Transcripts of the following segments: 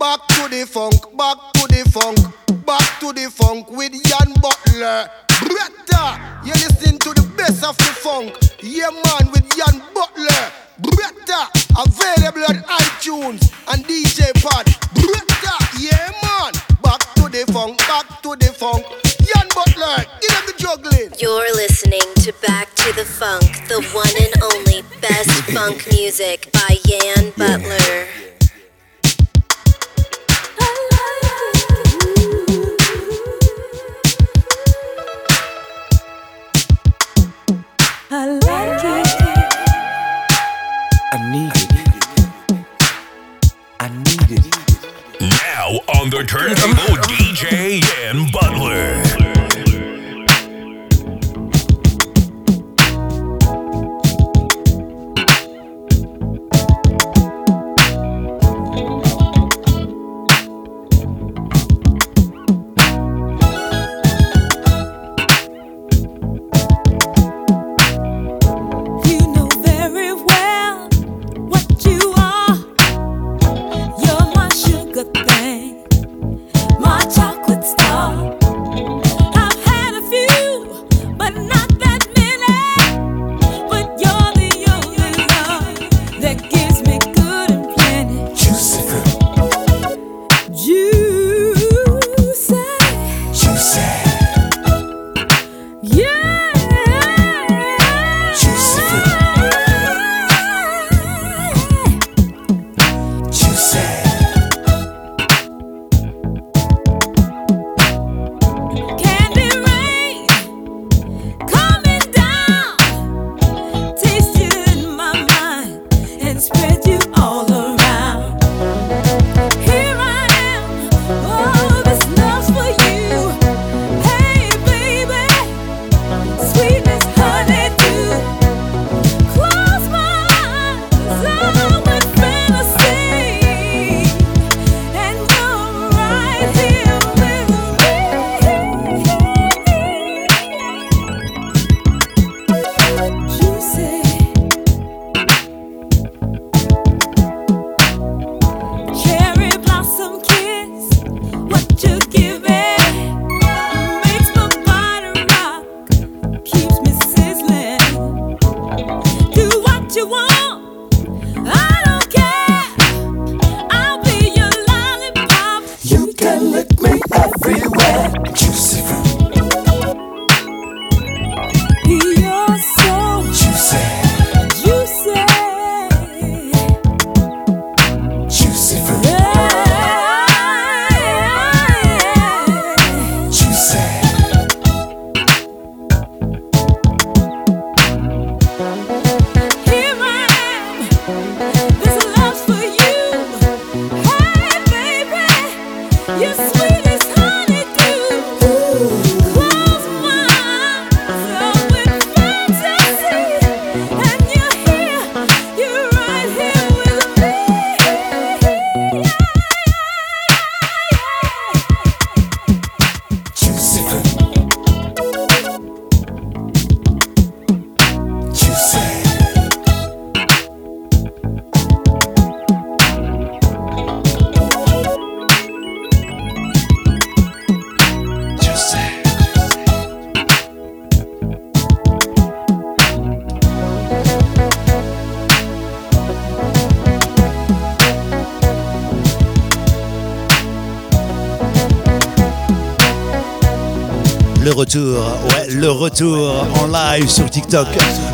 back to the funk, back to the funk, back to the funk with Jan Butler. Bretta, you listen to the best of the funk. Yeah, man, with Jan Butler. Bretta, available on iTunes and DJ Pod. Bretta, yeah, man. Back to the funk, back to the funk. Jan Butler, give them the juggling. You're listening to Back to the Funk, the one and only best funk music by Yan Butler. I Now on the turntable, DJ Yan Le retour, ouais, le retour en live sur TikTok.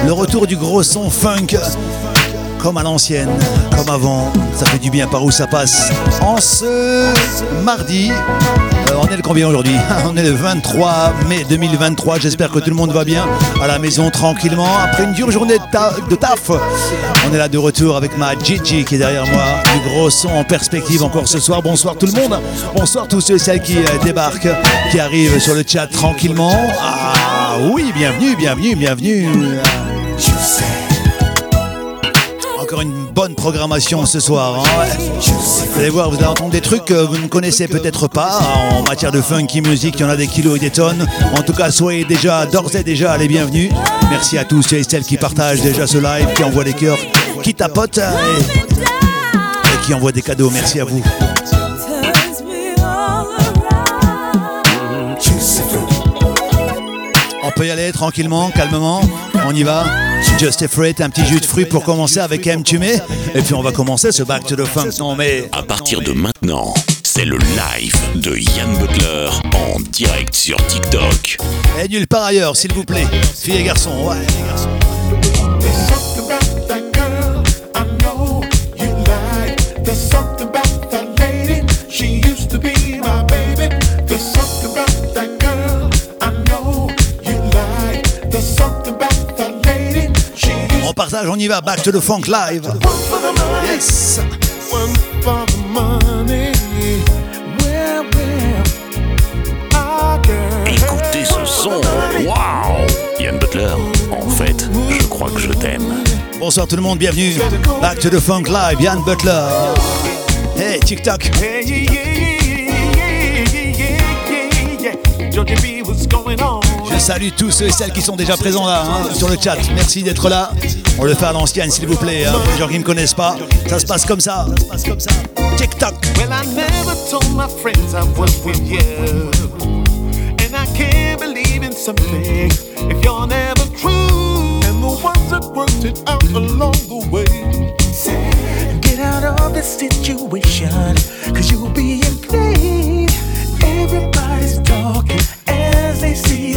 Le retour du gros son funk. Comme à l'ancienne, comme avant. Ça fait du bien par où ça passe. En ce mardi, on est le combien aujourd'hui On est le 23 mai 2023. J'espère que tout le monde va bien à la maison tranquillement. Après une dure journée de taf, on est là de retour avec ma Gigi qui est derrière moi. Du gros son en perspective encore ce soir. Bonsoir tout le monde. Bonsoir tous ceux et celles qui euh, débarquent, qui arrivent sur le chat tranquillement. Ah oui, bienvenue, bienvenue, bienvenue. bonne programmation ce soir. Hein. Vous allez voir, vous allez entendre des trucs que vous ne connaissez peut-être pas hein, en matière de funky musique. Il y en a des kilos et des tonnes. En tout cas, soyez déjà, d'ores et déjà, les bienvenus. Merci à tous et celles qui partagent déjà ce live, qui envoient des cœurs, qui tapotent hein, et, et qui envoient des cadeaux. Merci à vous. On peut y aller tranquillement, calmement. On y va. Just Afraid, un petit jus de fruits pour commencer avec M. Tumé. Et puis on va commencer ce Back to the Funk. Non mais. À partir de maintenant, c'est le live de Yann Butler en direct sur TikTok. Et nulle part ailleurs, s'il vous plaît. Filles et garçons, ouais. There's something partage, on y va. Back to the Funk live. one for the money. Yes. One for the money. Well, well. Girl. Écoutez ce son, waouh Yann Butler, en fait, je crois que je t'aime. Bonsoir tout le monde, bienvenue. Back to the Funk live. Yann Butler. Hey, TikTok. Hey, yeah, yeah, salue tous ceux et celles qui sont déjà présents là hein, sur le chat. Merci d'être là. On le fait à l'ancienne, s'il vous plaît. Hein. Les gens qui ne me connaissent pas, ça se passe comme ça. Ça. TikTok. Well, I never told my friends I was with you. And I can't believe in some things if you're never true. And the ones that worked it out along the way. Get out of this situation, cause you'll be in pain. Everybody's talking as they see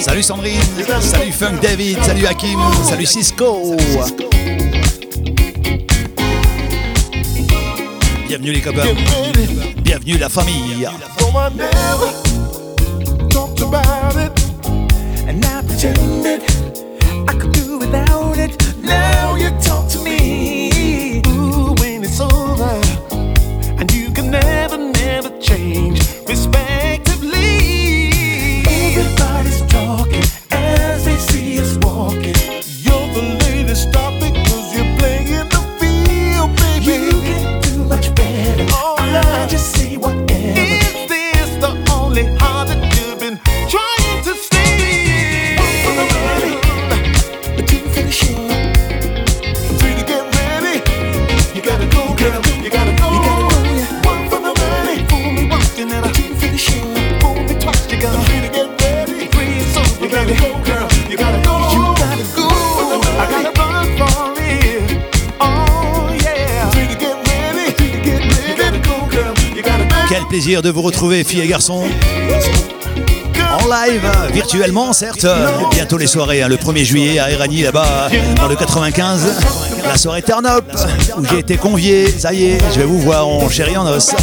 Salut Sandrine. Salut Funk David. Salut Hakim. Salut Cisco. Bienvenue les copains. Bienvenue la famille. I never talked about it, and I pretended I could do without it. Now you talk plaisir de vous retrouver, filles et garçons. En live, virtuellement certes, bientôt les soirées, hein, le 1er juillet à Erani là-bas, dans le 95, la soirée Turn Up, où j'ai été convié, ça y est, je vais vous voir en chéri en os.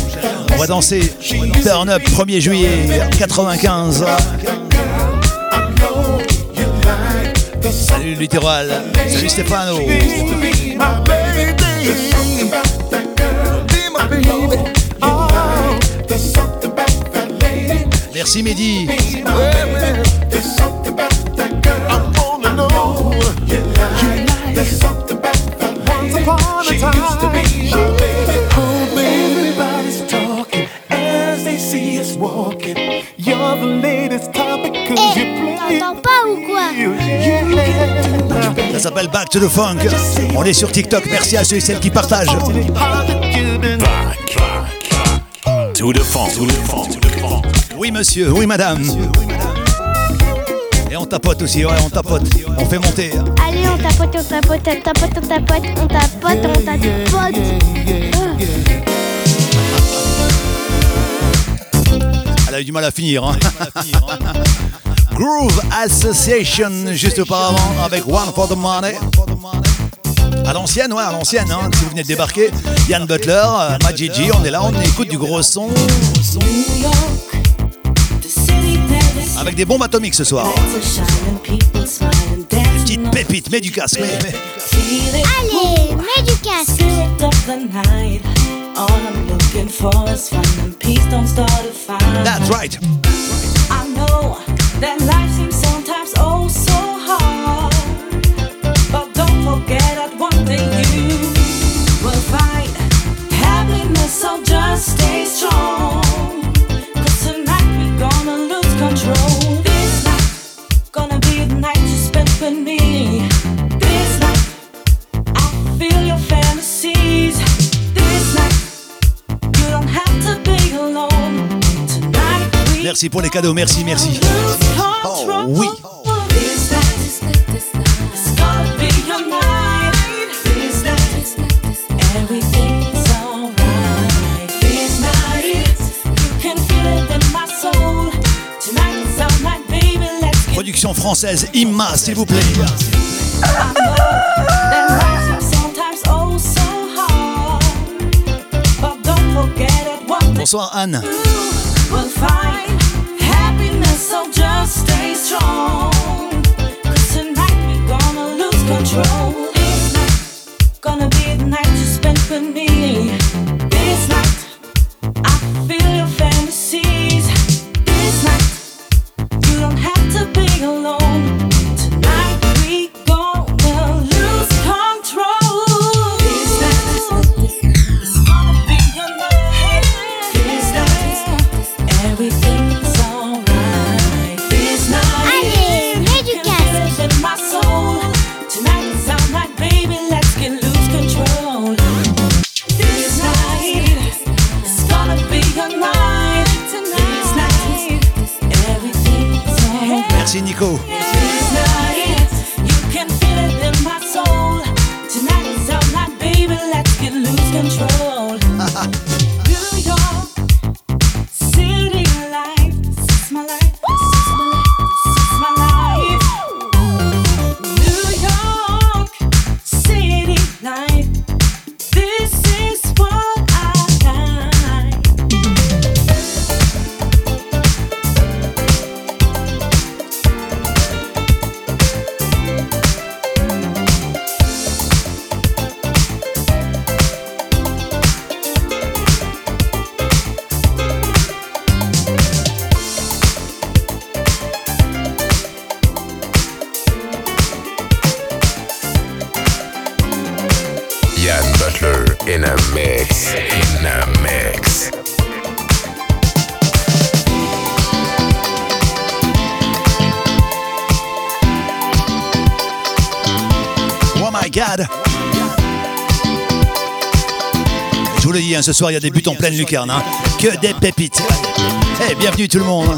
On va danser Turn Up 1er juillet 95. Salut Littoral, salut Stéphano. Quoi Ça s'appelle Back to the Funk. On est sur TikTok. Merci à ceux et celles qui partagent. Back, to the funk, to the funk, to the funk. Oui monsieur, oui madame. Et on tapote aussi, ouais, on tapote. On fait monter. Allez, on tapote, on tapote, on tapote, on tapote, on tapote, on tapote. Elle a eu du mal à finir. hein. Groove Association, juste auparavant, avec One for the Money. À l'ancienne, ouais, à l'ancienne, hein, si vous venez de débarquer. Yann Butler, euh, Majiji, on est là, on écoute du gros son. Avec des bombes atomiques ce soir. Des petites pépites, mets du casque. mets- mets. Allez, mets du casque. That's right. I know that life pour les cadeaux, merci, merci. Oh oui. Production française, Imma, s'il vous plaît. Bonsoir Anne. control. ce soir, il y a des buts en pleine lucarne. Hein. Que des pépites. Hey, bienvenue tout le monde.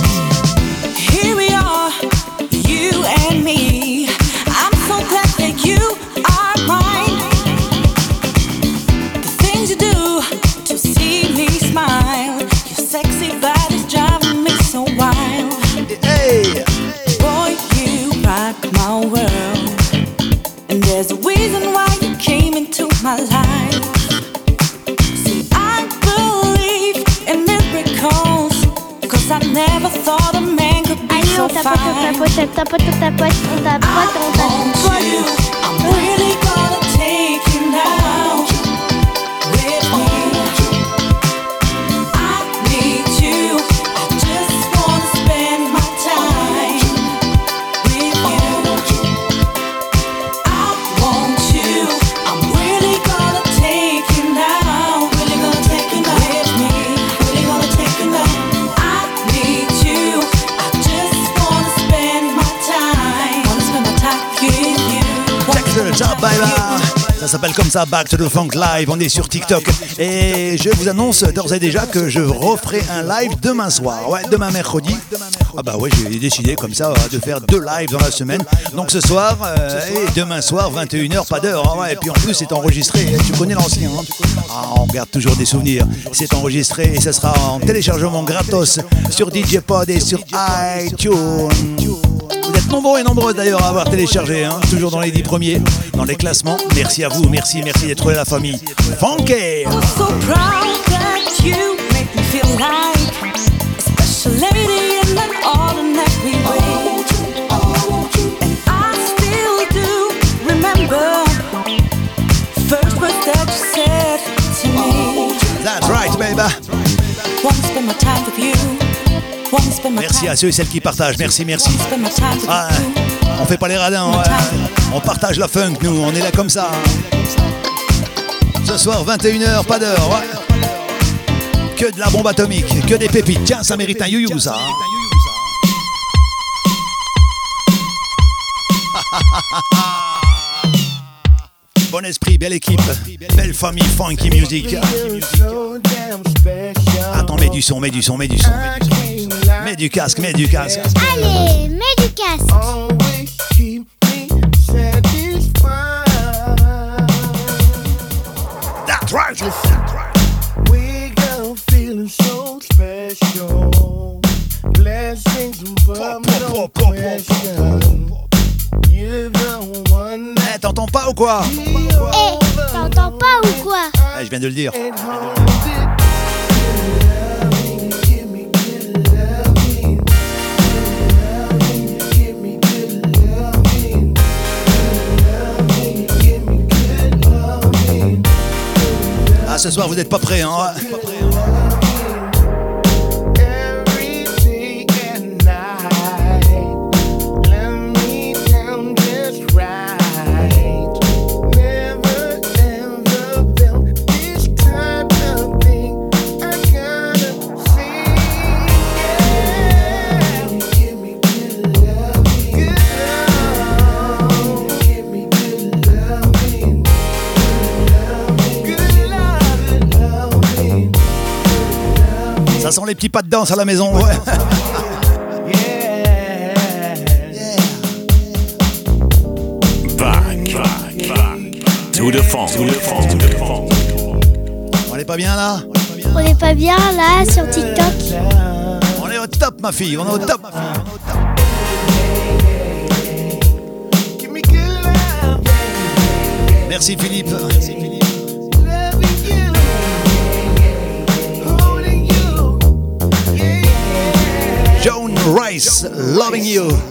Ça, Back to the Funk Live. On est sur TikTok. Et je vous annonce d'ores et déjà que je referai un live demain soir. Ouais, demain mercredi. Ah bah ouais, j'ai décidé comme ça de faire deux lives dans la semaine. Donc ce soir euh, et demain soir, 21h, pas d'heure. Hein, et puis en plus, c'est enregistré. Tu connais l'ancien. Hein. Ah, on garde toujours des souvenirs. C'est enregistré et ça sera en téléchargement gratos sur DJ Pod et sur iTunes. Nombreux et nombreuses d'ailleurs à avoir téléchargé, hein, toujours dans les 10 premiers, dans les classements. Merci à vous, merci, merci d'être là la famille. Funky! That's right, baby. Wanna spend my time with you. Merci à ceux et celles qui partagent, merci, merci. Ah, on fait pas les radins, ouais. on partage la funk, nous, on est là comme ça. Ce soir, 21h, pas d'heure, ouais. Que de la bombe atomique, que des pépites. Tiens, ça mérite un you ça. hein. Bon esprit, belle équipe, belle famille funky music. Attends, mets du son, mets du son, mets du son. Mets du casque, mets du casque. Allez, mets du casque. That's right. Pas ou quoi Eh, t'entends pas ou quoi Eh, Je viens de le dire. Ah, ce soir, vous n'êtes pas prêts, hein Ça sent les petits pas de danse à la maison. Ouais. Back, back, back. To the funk, to the funk, to the funk. On est pas bien là On est pas bien là sur TikTok On est au top, ma fille. On est au top. Give me good love. Merci Philippe. Loving you. Rice, loving you.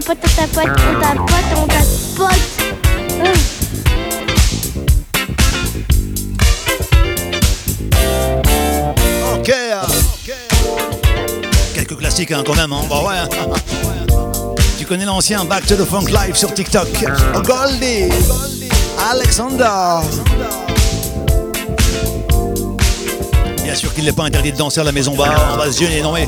Tapote, on tapote. Quelques classiques hein, quand même. Hein. Bah ouais. Tu connais l'ancien Back to the Funk Live sur TikTok. Goldie. Alexander. Bien sûr qu'il n'est pas interdit de danser à la maison bar. On va se gêner, non mais.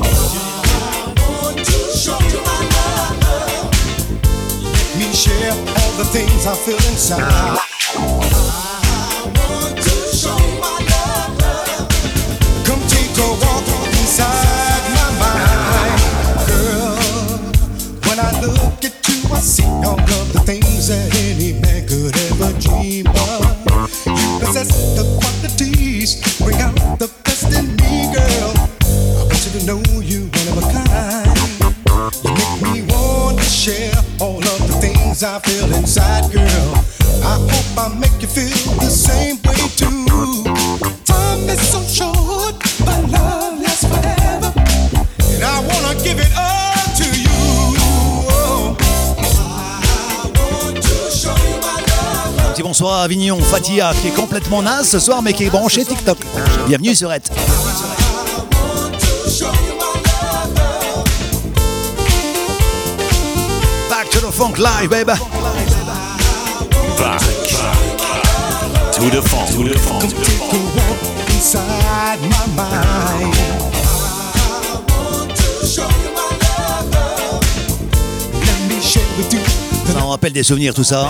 Share all the things I feel inside. I want to show my love. Come take a walk inside my mind, girl. When I look at you, I see all of the things that any man could ever dream of. You possess the qualities, Fatia, qui est complètement naze ce soir, mais qui est branché TikTok. Bienvenue sur Ed. Back to the funk live, baby. Back to the funk. To the funk. Take a walk inside my mind. Let me share with you. Ça me rappelle des souvenirs, tout ça.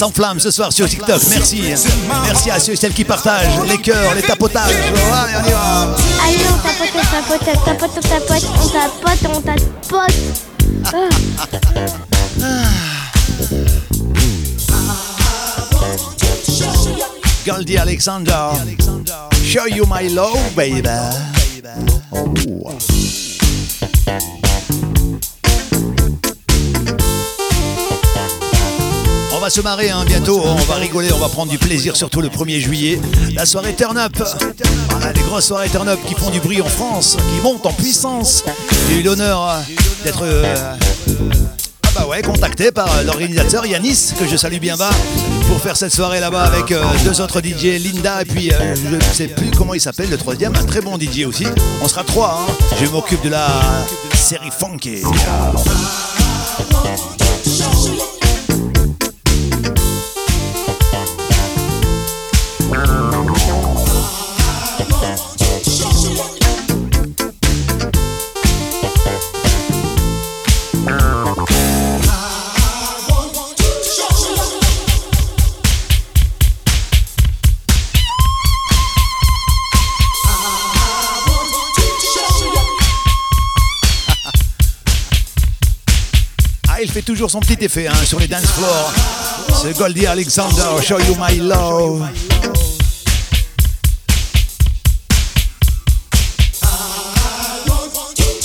Chat s'enflamme ce soir sur TikTok. Merci. Merci à ceux et celles qui partagent les cœurs, les tapotages. Allez, on y va. Allez, on tapote, on tapote, tapote, on tapote, on tapote, on tapote. Ah. Goldie Alexander. Show you my love, baby. Va se marrer hein, bientôt, on va rigoler, on va prendre du plaisir, surtout le 1er juillet. La soirée Turn Up. Voilà, les grosses soirées Turn Up qui font du bruit en France, qui montent en puissance. J'ai eu l'honneur euh, d'être euh, ah bah contacté par euh, l'organisateur Yanis, que je salue bien bas, pour faire cette soirée là-bas avec deux autres DJ, Linda et puis je ne sais plus comment il s'appelle, le troisième, un très bon DJ aussi. On sera trois, hein. Je m'occupe de la série Funky. Toujours son petit effet hein, sur les dance floors. C'est Goldie Alexander, Show You My Love.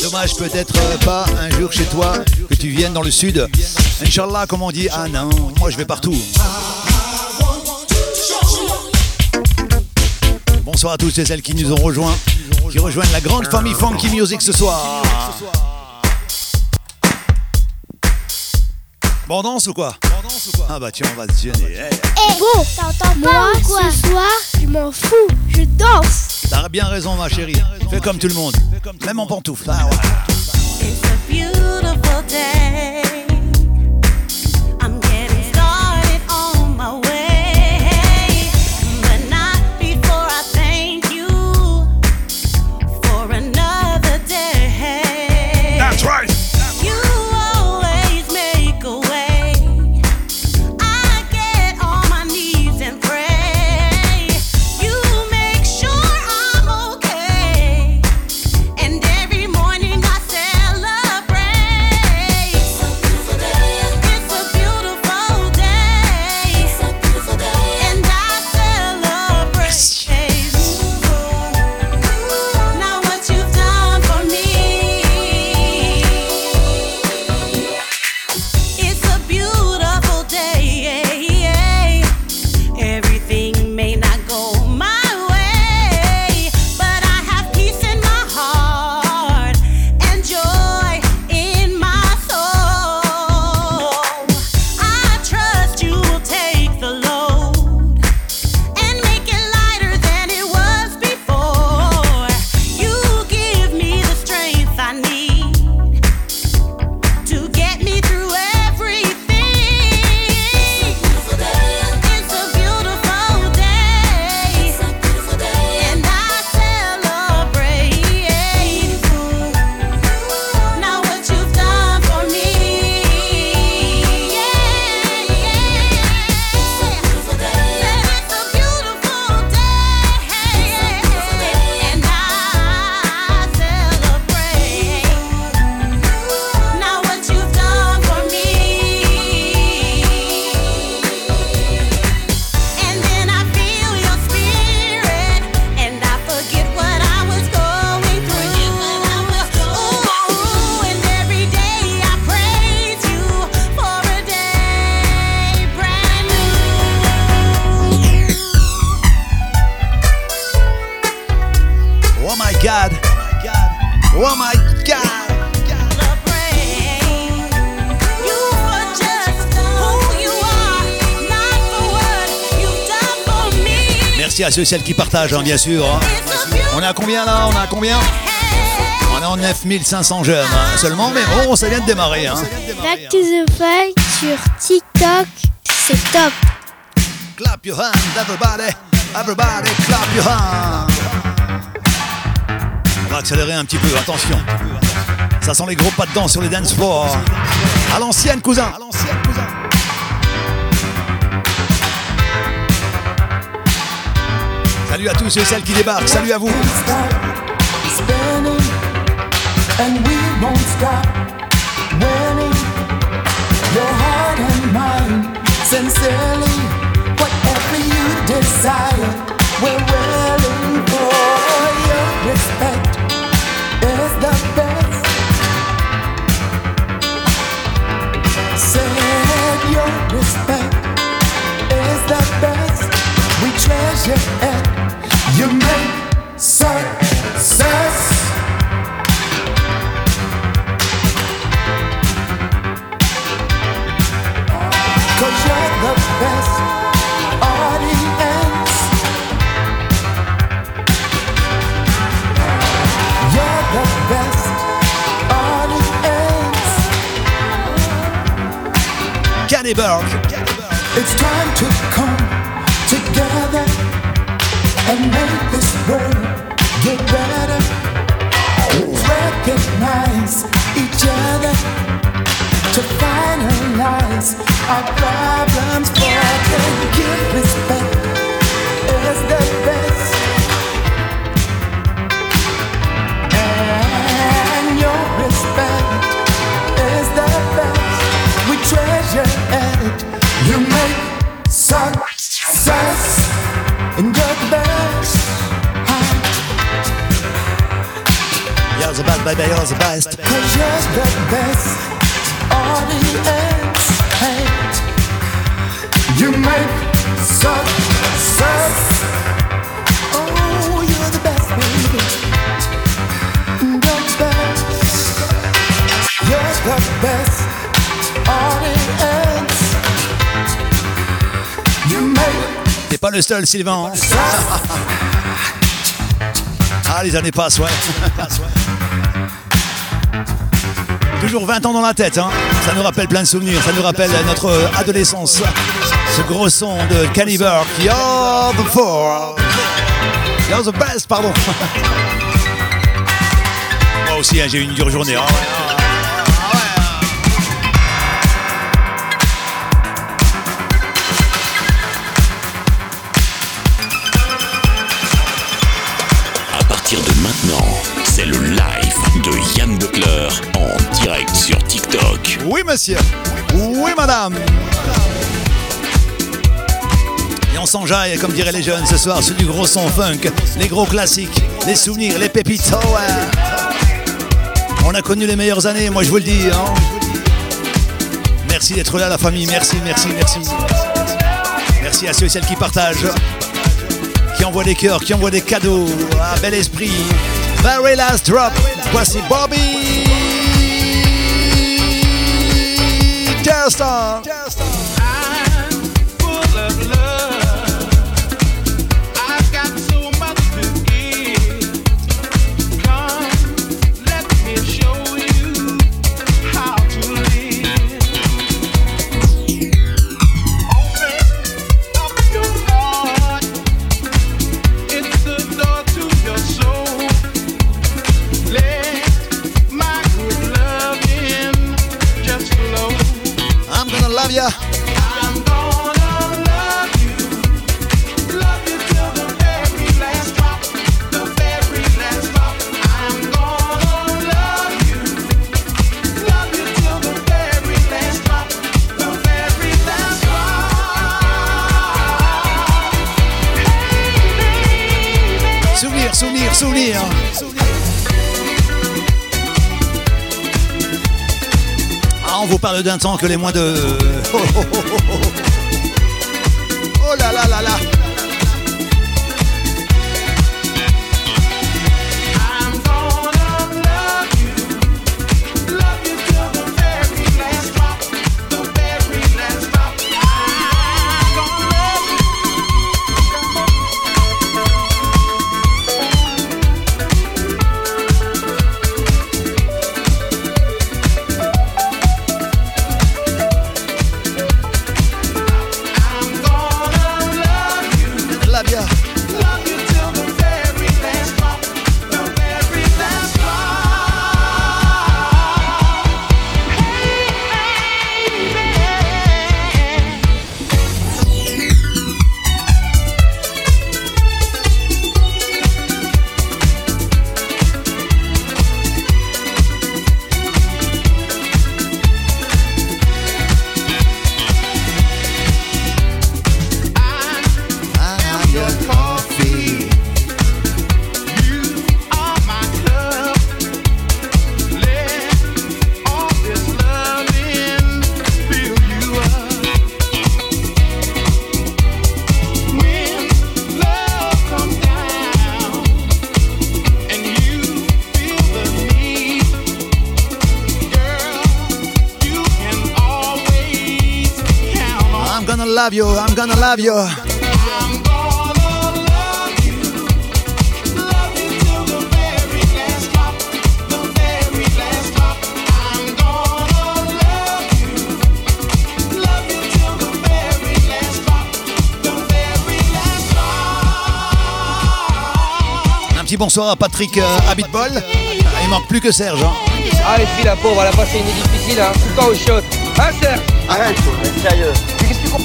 Dommage peut-être pas un jour chez toi que tu viennes dans le sud. Inch'Allah, comme on dit, ah non, moi je vais partout. Bonsoir à tous et celles qui nous ont rejoints, qui rejoignent la grande famille Funky Music ce soir. Bon, on danse ou quoi Ah bah tiens, on va se gêner. Eh, Eh, bon, t'entends pas ou quoi Ce soir, je m'en fous, je danse. T'as bien raison, ma chérie. Fais comme tout le monde, même en pantoufles. Ah, ouais. It's a beautiful day. Ceux et celles qui partagent, hein, bien sûr. hein. On est à combien là? On est à combien? On est en 9500 jeunes hein, seulement, mais bon, ça vient de démarrer. Hein. Back to the Funk sur TikTok, c'est top. Clap your hands, everybody. Everybody, clap your hands. On va accélérer un petit peu, attention. Ça sent les gros pas dedans sur les dance floors. À l'ancienne, cousin. À l'ancienne, cousin. Salut à tous et celles qui débarquent. Salut à vous. desire, we're willing for your respect. Le Sylvain. hein. Ah, les années passent, ouais. Toujours 20 ans dans la tête, hein. Ça nous rappelle plein de souvenirs, ça nous rappelle notre adolescence. Ce gros son de Cannibal, You're the four. You're the best, pardon. Moi aussi, hein, j'ai eu une dure journée. Ah Oui, madame. Et on s'enjaille, comme diraient les jeunes ce soir, sur du gros son funk, les gros classiques, les souvenirs, les pépites. Oh. On a connu les meilleures années, moi je vous le dis. hein. Merci d'être là, la famille. Merci, merci, merci. Merci à ceux et celles qui partagent, qui envoient des cœurs, qui envoient des cadeaux. Ah, bel esprit. Very last drop. Voici Bobby. Telstar. I'm Souvenir. Ah, on vous parle d'un temps que les moins de. Oh, oh, oh, oh, oh. Oh là là là là. Love you. Un petit bonsoir à Patrick euh, Habitbol. Il manque plus que Serge. hein. Ah les filles la pauvre, elle a passé une nuit difficile, hein, tout le temps au shot. Hein Serge? Arrête, sérieux.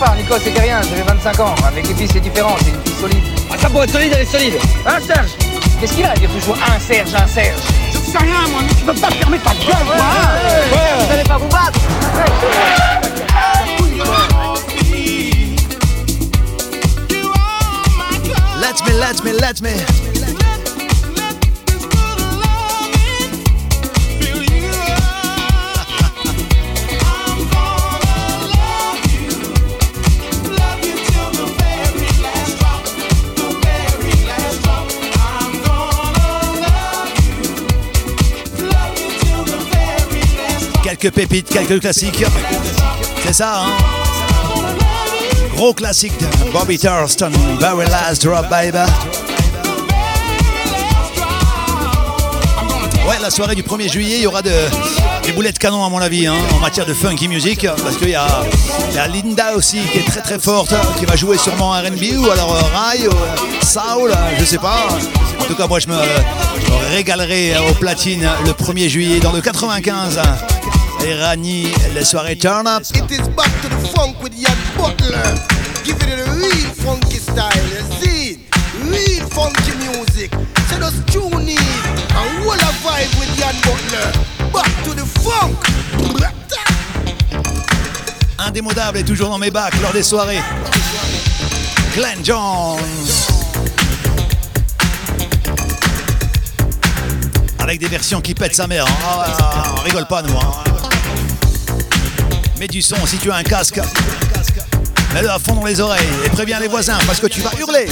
Compares Nico, c'était rien, j'avais 25 ans. Avec les filles c'est différent, c'est une fille solide. Ah ça pour être solide, elle est solide. Hein Serge? Qu'est-ce qu'il a? À dire toujours un Serge, un Serge Je sais rien moi, mais tu peux pas fermer ta gueule, quoi hein Vous allez pas vous battre Let me, let me, let me. Quelques pépites, quelques classiques. C'est ça, hein Gros classique de Bobby Thurston, Very Last Drop Baby. Ouais, la soirée du 1er juillet, il y aura de, des boulets de canon à mon avis hein, en matière de funky music parce qu'il y a, Linda aussi qui est très très forte qui va jouer sûrement R&B ou alors euh, Rai ou euh, Soul, euh, je sais pas. En tout cas, moi je me me régalerai au platine le 1er juillet dans le 95. Et Rani, les soirées turn up. It is back to the funk with Jan Butler. Giving it a real funky style, you see? Real funky music. So just tune in and what a vibe with Jan Butler. Back to the funk. indémodable et toujours dans mes bacs lors des soirées. Glenn Jones. Avec des versions qui pètent sa mère. hein. Ah, on rigole pas nous. hein. Mets du son si tu as un casque. Mets-le à fond dans les oreilles et préviens les voisins parce que tu vas hurler.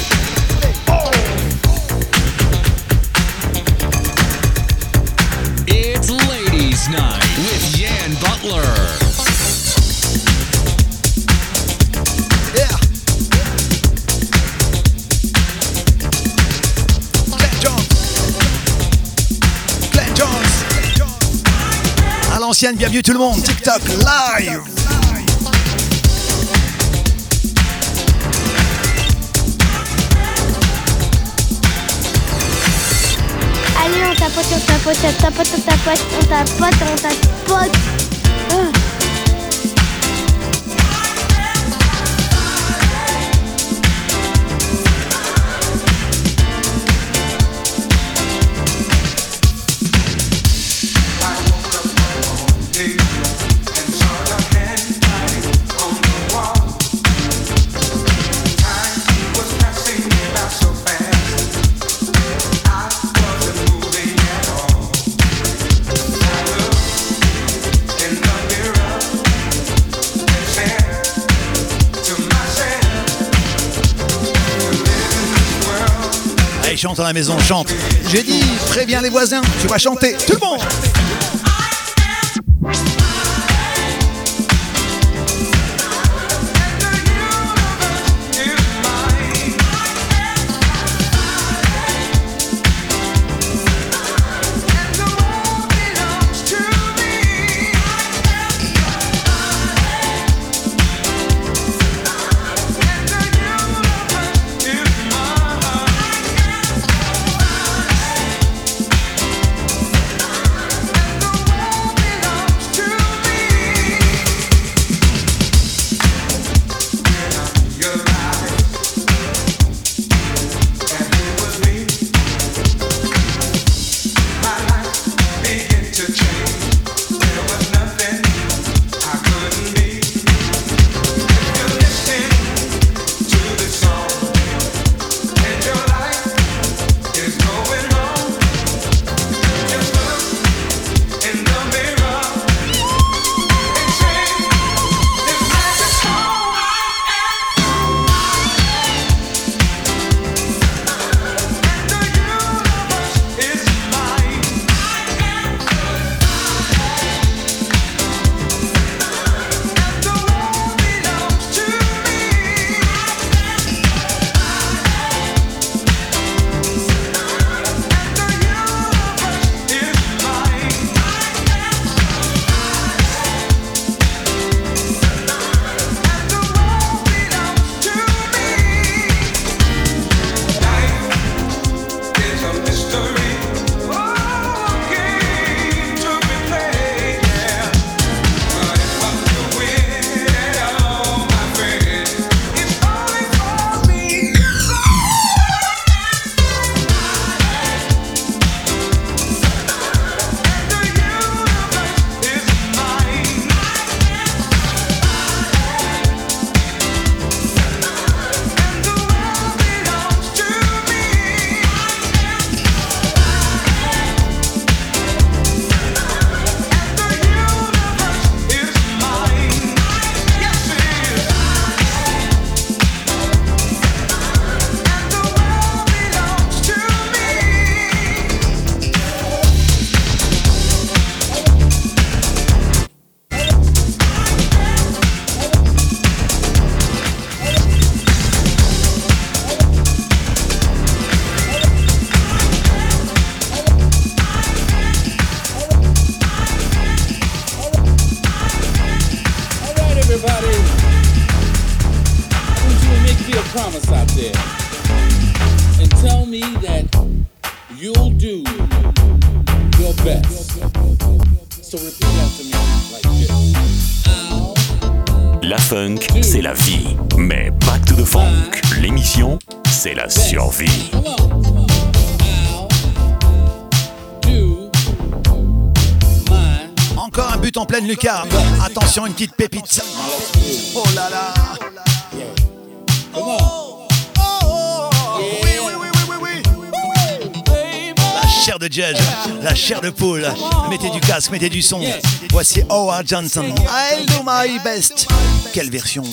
Bienvenue tout le monde. TikTok live. Allez, on tapote, on tapote, on tapote, on tapote, on tapote, on tapote. Ah. Chante à la maison, chante. J'ai dit, préviens les voisins, tu vas chanter. Tout le monde. Attention, une petite pépite. Oh là là. La chair de judge, la chair de poule. Mettez du casque, mettez du son. Voici Howard Johnson. I'll do my best. Quelle version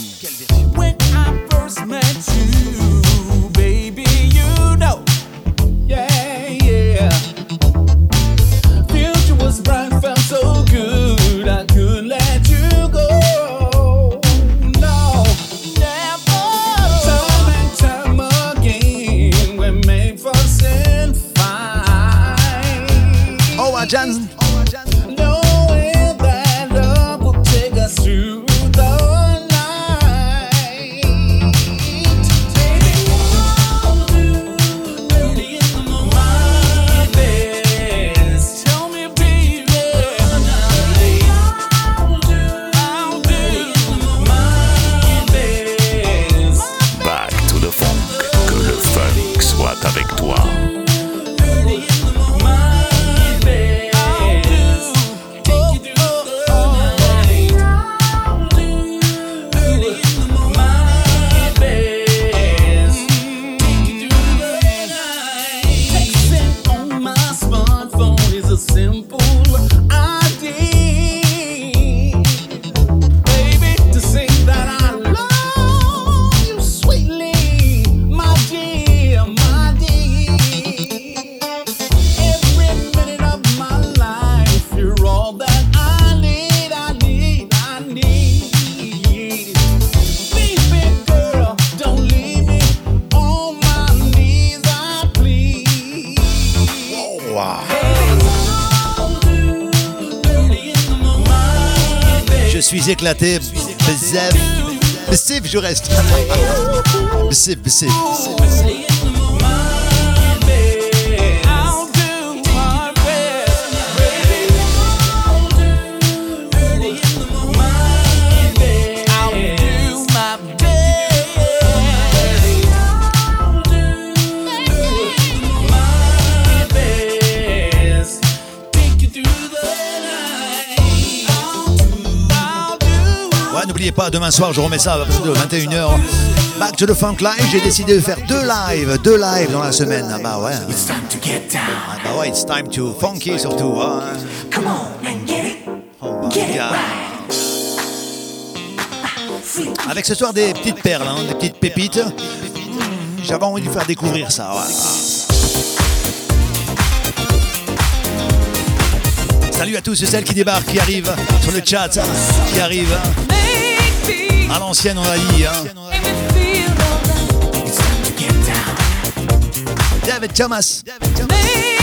Howard éclaté. Bzef. Je reste. Bzef, bzef. Pas, demain soir, je remets ça à partir de 21h. Back to the Funk Live, j'ai décidé de faire deux lives, deux lives dans la semaine. Ah bah ouais. Ah bah ouais, it's time to funky surtout. Hein. Come on and get it. Oh my God. Avec ce soir des petites perles, hein, des petites pépites. J'avais envie de vous faire découvrir ça. ouais. Salut à tous celles qui débarquent, qui arrivent sur le chat, qui arrivent. À l'ancienne, on a dit. Hein. David Thomas. Squeeze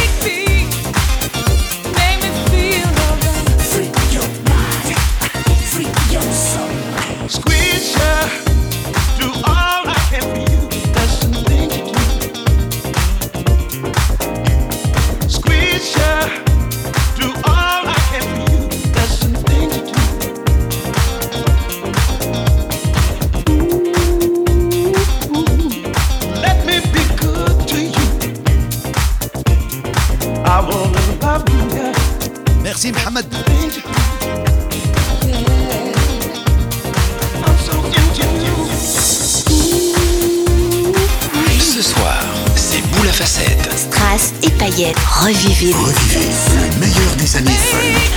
Revivez Revivez le meilleur des années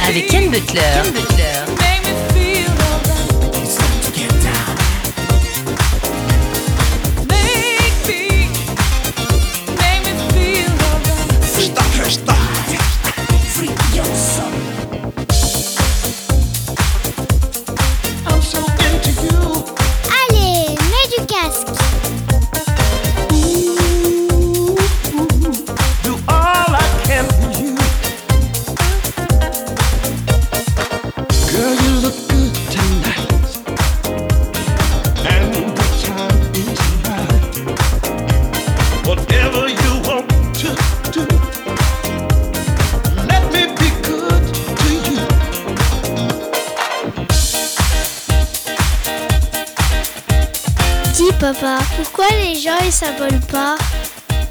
avec Ken Butler. Ken Butler. Ils s'abonnent pas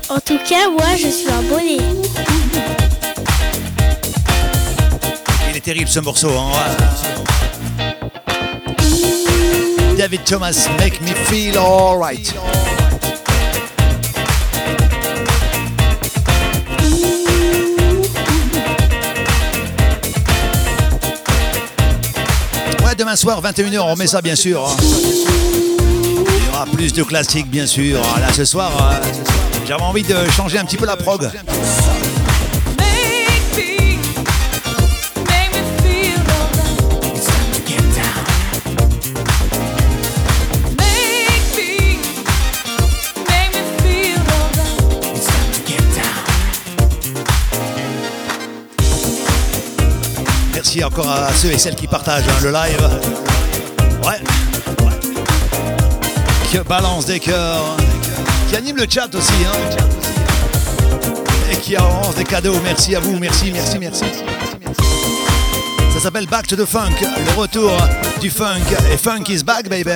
En tout cas, moi je suis abonné. Il est terrible ce morceau. Hein. David Thomas, Make Me Feel Alright. Ouais, demain soir, 21h, on met ça bien sûr. hein. Aura plus de classiques bien sûr. Là ce soir, euh, j'avais envie de changer un petit peu la prog. Merci encore à ceux et celles qui partagent hein, le live. Balance des cœurs. Qui anime le chat aussi. Hein. Et qui avance des cadeaux. Merci à vous. Merci, merci, merci. Ça s'appelle Back to the Funk. Le retour du funk. Et funk is back, baby.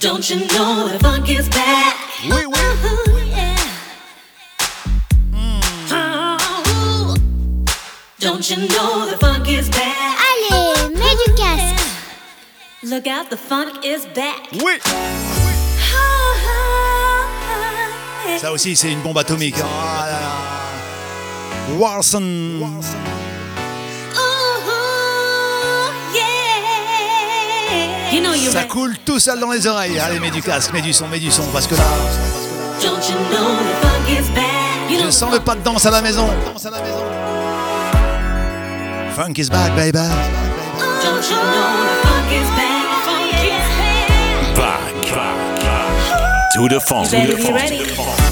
Don't you know the funk is back? Oui, oui. Oh, Don't you know the funk is back? Allez, mets du casque. Look out, the funk is back. Oui. Ça aussi, c'est une bombe atomique. hein. Ah là là. Know you're Ça coule tout seul dans les oreilles. Allez, mets du casque, mets du son, mets du son. Parce que là, je sens le pas de danse à la maison. Funk is back, baby. Don't you know the funk is back? Back. Back. To the funk.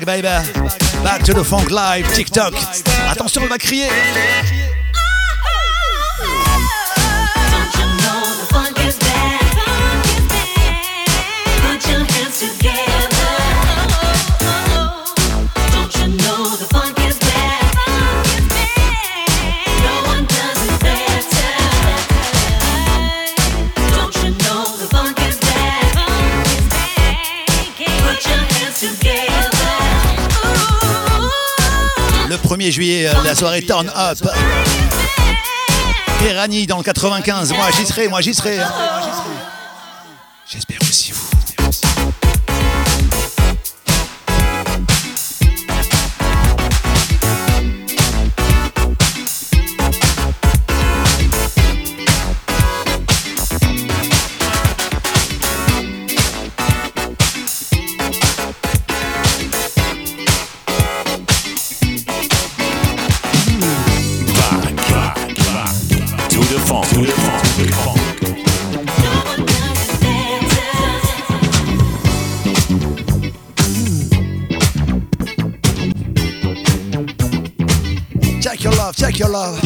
back, baby. Back to the funk live, TikTok. Attention, on va crier. 1er juillet, euh, la soirée Turn Up. Et dans le 95. Moi, j'y serai, moi, j'y serai. Love,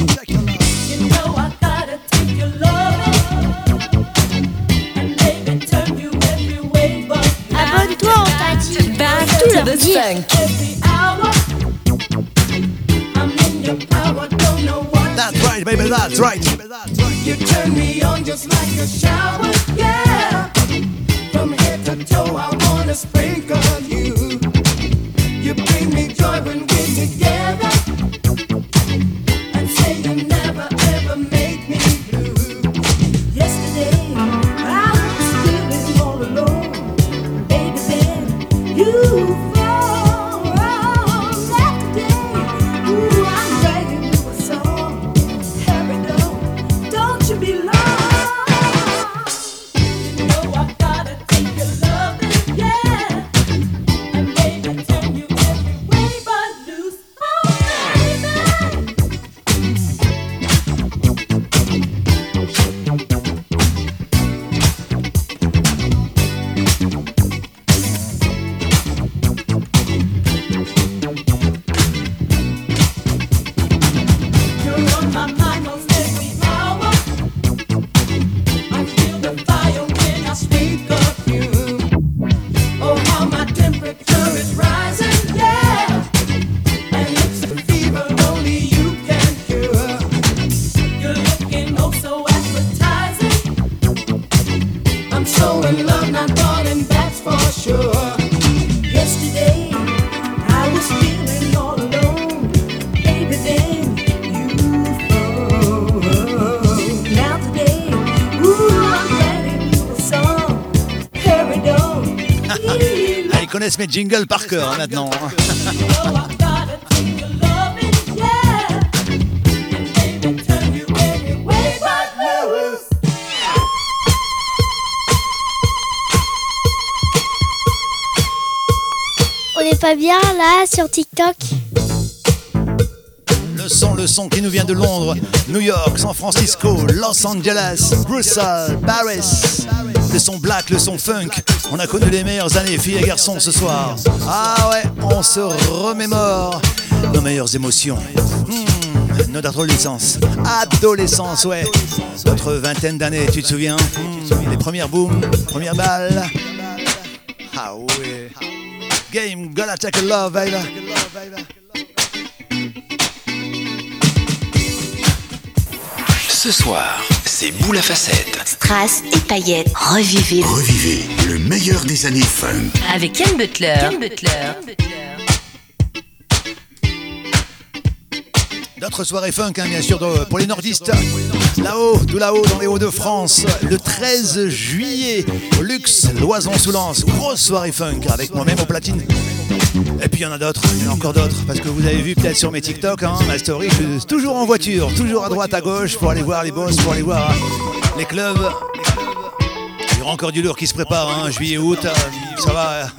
Jingles par cœur hein, maintenant. Loose. On n'est pas bien là sur TikTok Le son, le son qui nous vient de Londres, New York, San Francisco, Los Angeles, Bruxelles, Paris. Le son black, le son funk. On a connu les meilleures années, filles et garçons, ce soir. Ah ouais, on se remémore nos meilleures émotions. Hmm, notre adolescence. Adolescence, ouais. Notre vingtaine d'années, tu te souviens Hmm, Les premières booms, premières balles. Ah ouais. Game, gonna take a love, baby. Ce soir, c'est Boule à facettes. Strass et paillettes. Revivez Revivez le meilleur des années funk. avec Ken Butler. Ken Butler. D'autres soirées funk, hein, bien sûr, de- pour les nordistes. Là-haut, tout là-haut, dans les Hauts-de-France, le 13 juillet, au Luxe, Loison-sous-Lens. Grosse soirée funk, avec moi-même au platine. Et puis il y en a d'autres, il y en a encore d'autres, parce que vous avez vu peut-être sur mes TikTok, hein, ma story, je suis toujours en voiture, toujours à droite, à gauche, pour aller voir les boss, pour aller voir les clubs. Il y aura encore du lourd qui se prépare, hein, juillet, août, ça va.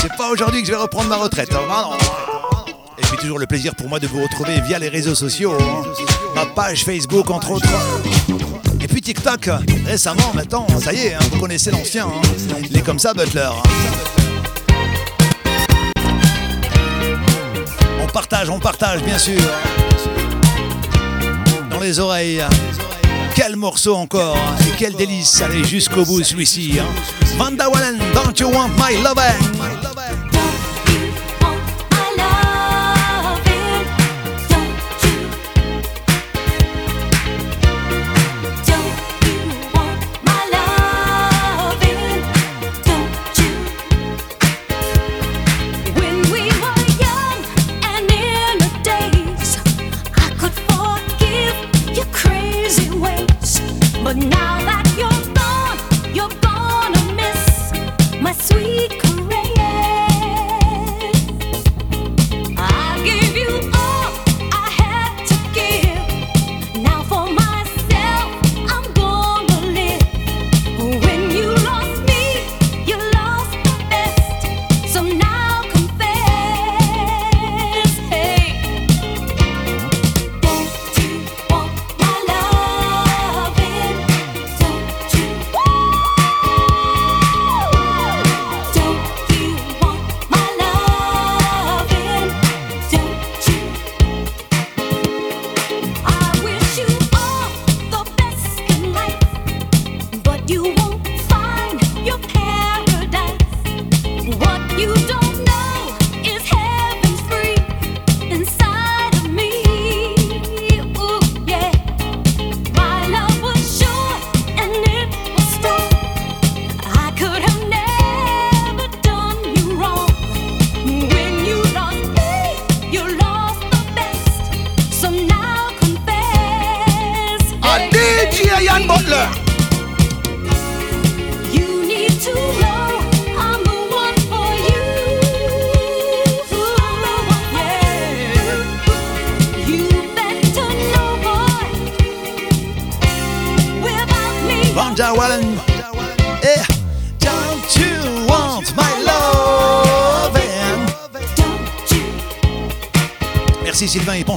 C'est pas aujourd'hui que je vais reprendre ma retraite. hein. Et puis toujours le plaisir pour moi de vous retrouver via les réseaux sociaux. hein. Ma page Facebook entre autres. Et puis TikTok, récemment maintenant, ça y est, hein, vous connaissez l'ancien. hein. Il est comme ça Butler. On partage, on partage bien sûr. Dans les oreilles. Quel morceau encore hein, Et quel délice Allez jusqu'au bout celui-ci. hein. Vanda Wallen, Don't You Want My Lovin'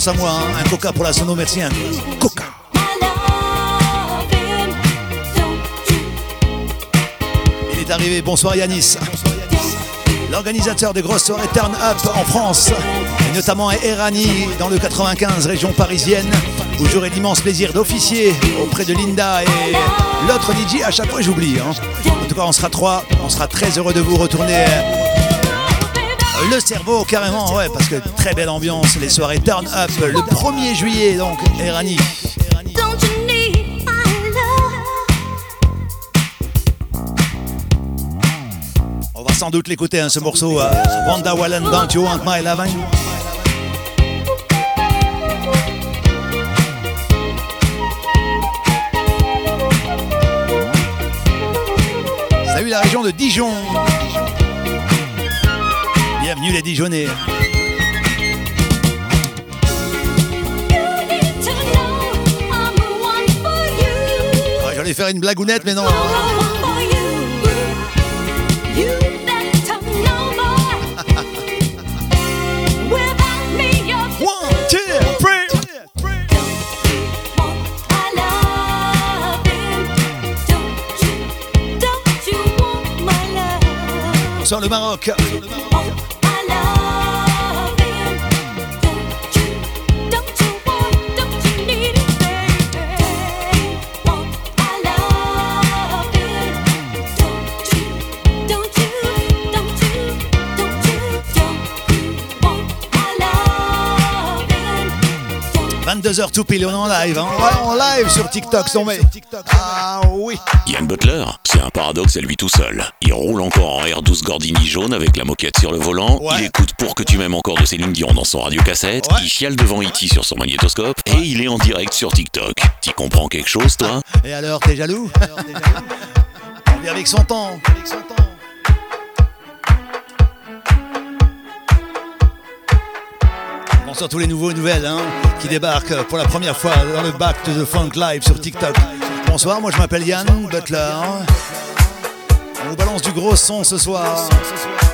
à moi. hein. Un coca pour la sono, merci. Un coca. Il est arrivé. Bonsoir Yanis. L'organisateur des grosses soirées Turn Up en France, et notamment à Erani, dans le 95, région parisienne, où j'aurai l'immense plaisir d'officier auprès de Linda et l'autre DJ. À chaque fois, j'oublie. hein. En tout cas, on sera trois. On sera très heureux de vous retourner le cerveau carrément, ouais, parce que très belle ambiance, les soirées Turn Up le 1er juillet, donc Erani. On va sans doute l'écouter, hein, ce morceau, euh, Wanda Wallen, Don't You Want My Loving. Salut la région de Dijon. Bienvenue les Dijonnais. Ouais, J'allais faire une blagounette, mais non. One, two, three. Sur le Maroc. « 22h tout pile, on est en live, hein. Ouais, en live sur TikTok, non mais. Ah oui. Yann Butler, c'est un paradoxe à lui tout seul. Il roule encore en R12 Gordini jaune avec la moquette sur le volant. Il écoute pour que tu m'aimes encore de Céline Dion dans son radiocassette. Il chiale devant E.T. sur son magnétoscope. Et il est en direct sur TikTok. T'y comprends quelque chose, toi? Et alors, t'es jaloux? On vit avec son temps. Bonsoir tous les nouveaux et nouvelles hein, qui débarquent pour la première fois dans le Back to the Funk Live sur TikTok. Bonsoir, moi je m'appelle Yann Butler. On vous balance du gros son ce soir.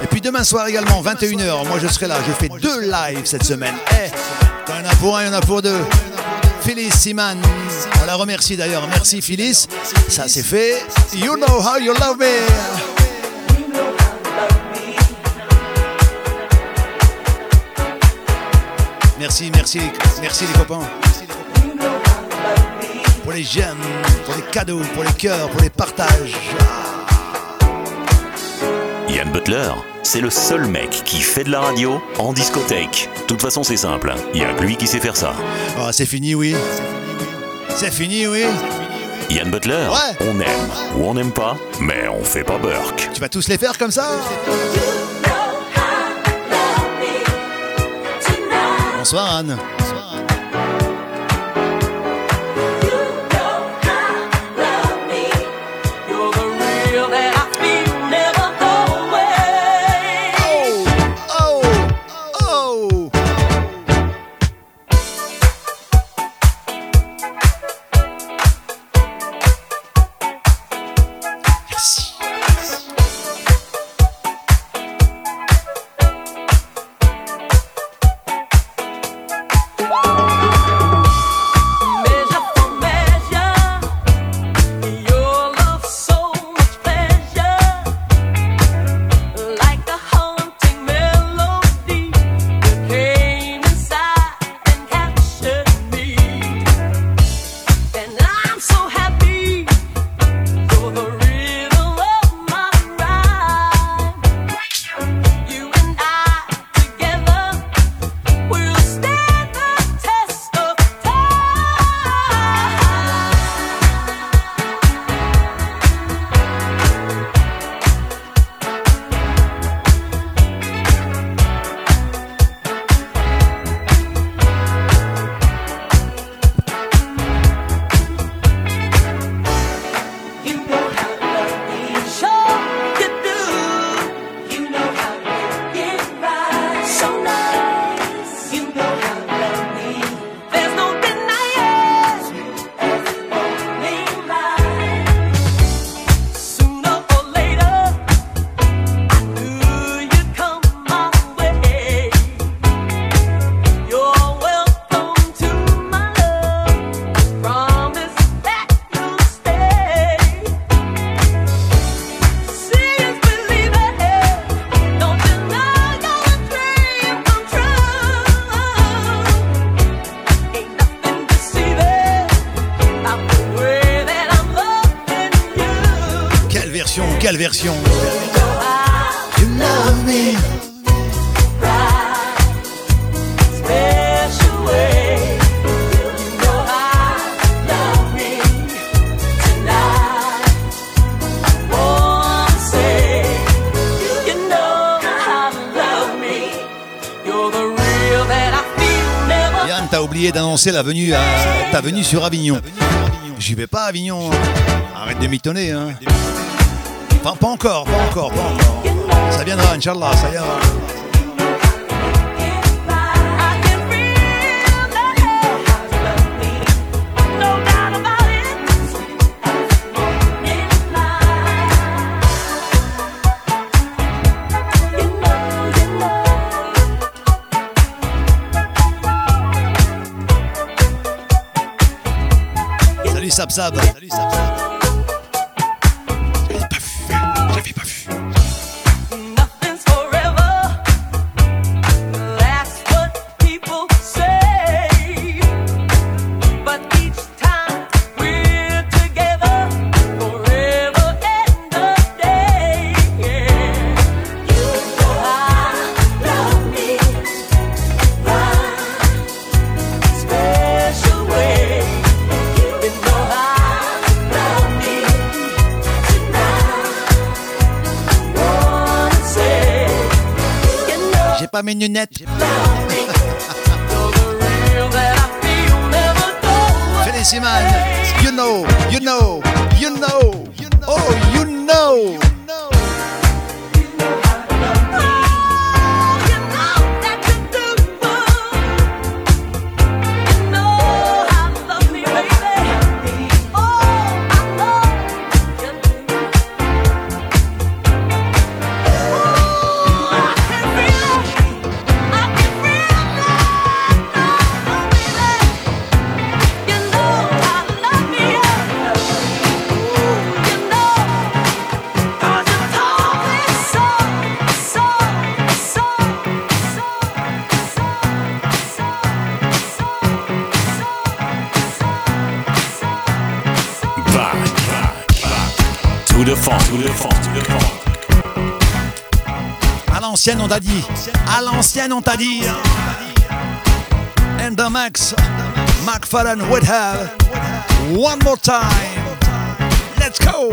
Et puis demain soir également, 21h, moi je serai là. Je fais deux lives cette semaine. Eh, il y en a pour un, il y en a pour deux. Phyllis Siman, on la remercie d'ailleurs. Merci Phyllis, ça c'est fait. You know how you love me. Merci, merci, merci les copains. Pour les j'aime, pour les cadeaux, pour les cœurs, pour les partages. Yann Butler, c'est le seul mec qui fait de la radio en discothèque. De toute façon, c'est simple. Il y a que lui qui sait faire ça. Ah, c'est fini, oui. C'est fini, oui. Yann Butler, Ouais. on aime ou on n'aime pas, mais on fait pas Burke. Tu vas tous les faire comme ça? Bonsoir Anne. Never. Yann, t'as oublié d'annoncer la venue à ta venue sur Avignon. J'y vais pas Avignon. Arrête de mitonner, hein. Enfin, pas encore, pas encore, pas encore. Ça viendra, Inch'Allah, ça viendra. Salut Sab Sab. Salut Sab Sab. Pas mes lunettes. Felicie man. You know, you know, you know. Oh, you l'ancienne, on t'a dit. À l'ancienne, on t'a dit. And the Max, McFadden would have one more time. Let's go.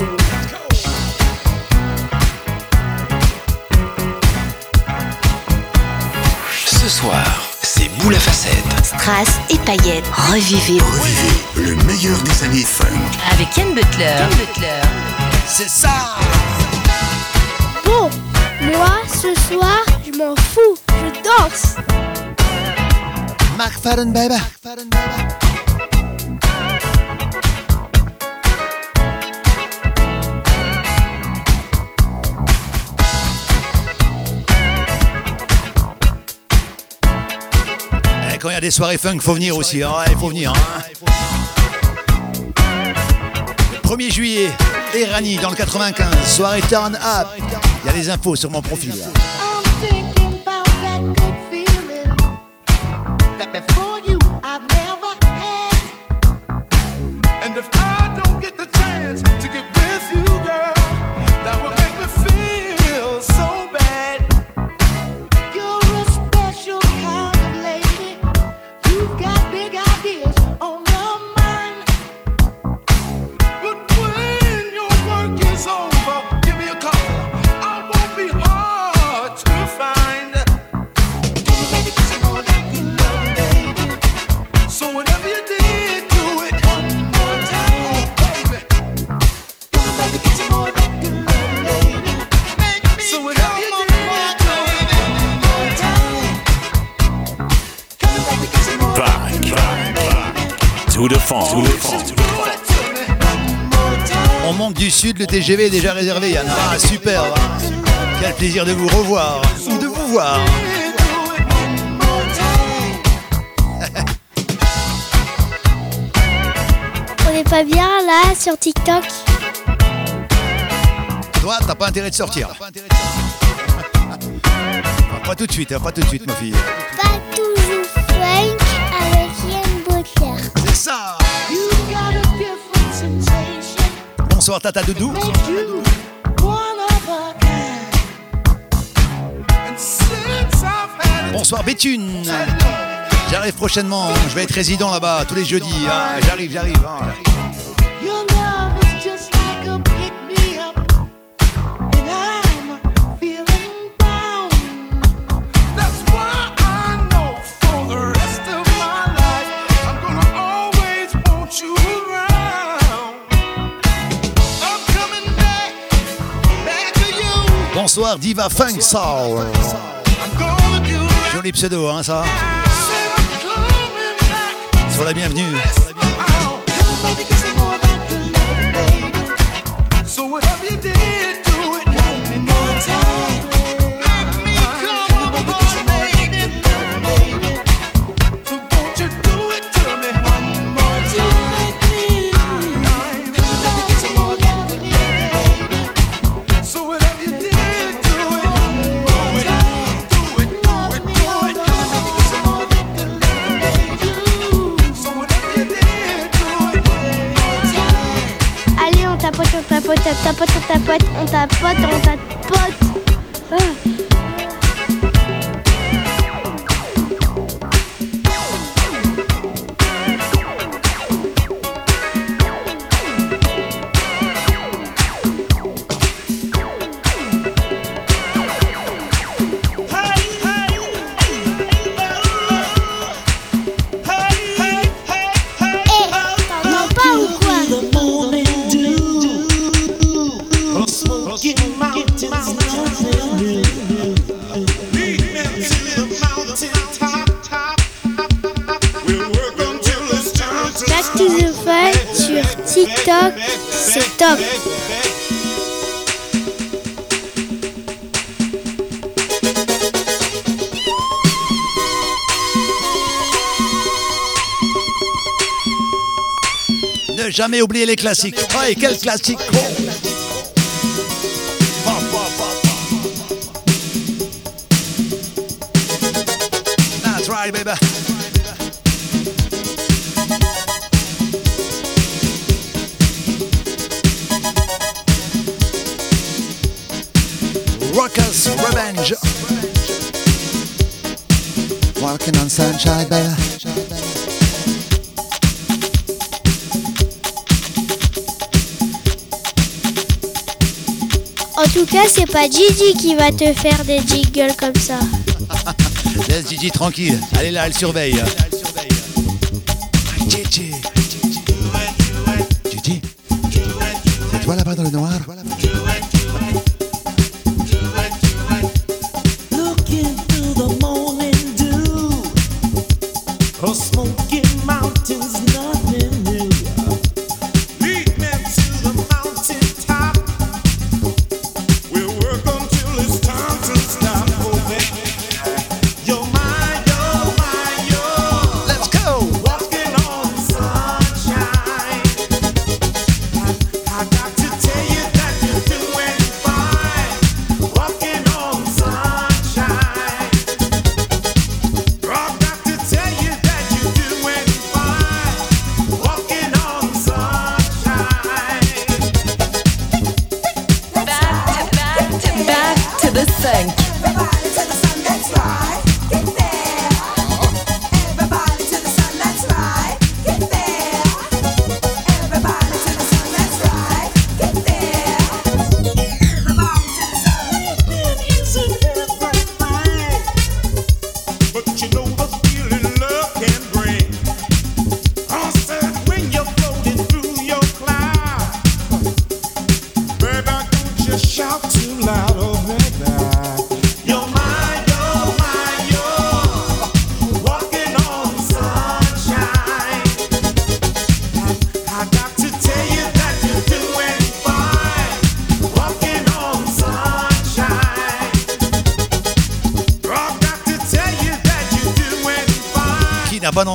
Ce soir, c'est boule à facettes. Strass et paillettes. Revivez. Le meilleur des années funk. Avec Yann Butler. Yann Butler. C'est ça. Bon, moi, ce soir, je m'en fous. Je danse. McFadden, baby. Eh, Quand il y a des soirées funk, faut venir aussi. hein. Ouais, il faut venir. hein. Le 1er juillet, Erani dans le 95, soirée Turn Up. Il y a les infos sur mon profil. TGV est déjà réservé, Yann. Ah, super. hein. Quel plaisir de vous revoir ou de vous voir. On n'est pas bien là sur TikTok. Toi, t'as pas intérêt de sortir. Pas tout de suite, hein, pas tout de suite, ma fille. Bonsoir Tata Doudou. Bonsoir Béthune. J'arrive prochainement, je vais être résident là-bas tous les jeudis. Ah, j'arrive, j'arrive. Hein. soir, Diva Funk Soul. Joli pseudo, hein, ça. Sois la bienvenue. tapote, on tapote, on tapote, on tapote. Ne jamais oublier les classiques. Ouais, quel classique pas Gigi qui va te faire des jiggles comme ça. Laisse Gigi tranquille. Allez là, elle surveille.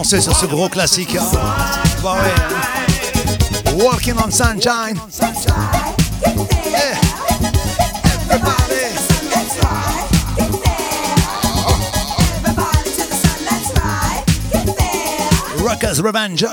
danser sur ce gros classique. Hein. Bah hein. Walking on sunshine. Eh, Rockers Revenge.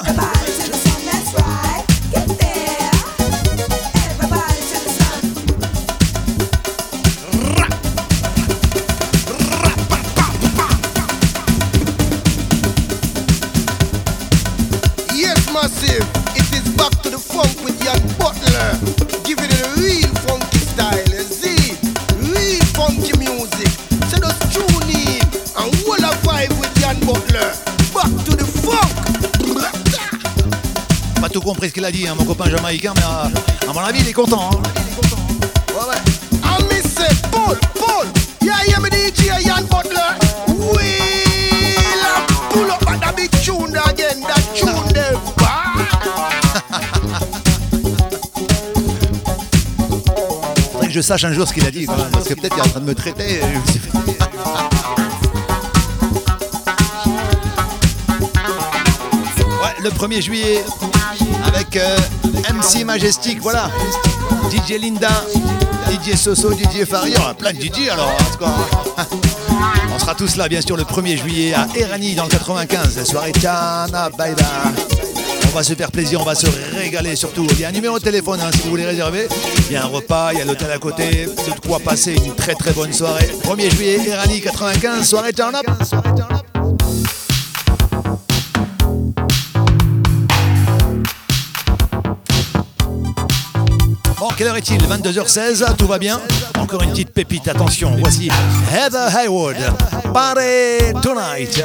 Tout compris ce qu'il a dit, hein, mon copain jamaïcain, mais euh, à mon avis, il est content. hein. Ouais, ouais. I miss it, Paul, Paul. Yeah, yeah, me DJ Jan Butler. Wheel and pull up at that big tune again. That tune there. Faudrait que je sache un jour ce qu'il a dit, même, parce que peut-être qu'il est en train de me traiter. le 1er juillet, avec euh, MC Majestic, voilà. DJ Linda, DJ Soso, DJ Faria, aura plein de DJ alors. On sera tous là, bien sûr, le 1er juillet à Erani dans le 95, la soirée Bye Bye. On va se faire plaisir, on va se régaler surtout. Il y a un numéro de téléphone hein, si vous voulez réserver. Il y a un repas, il y a l'hôtel à côté. De quoi passer une très très bonne soirée. 1er juillet, Erani 95, soirée turn quelle heure est-il? 22h16, tout va bien? Encore une petite pépite, attention, voici Heather Haywood, Party Tonight.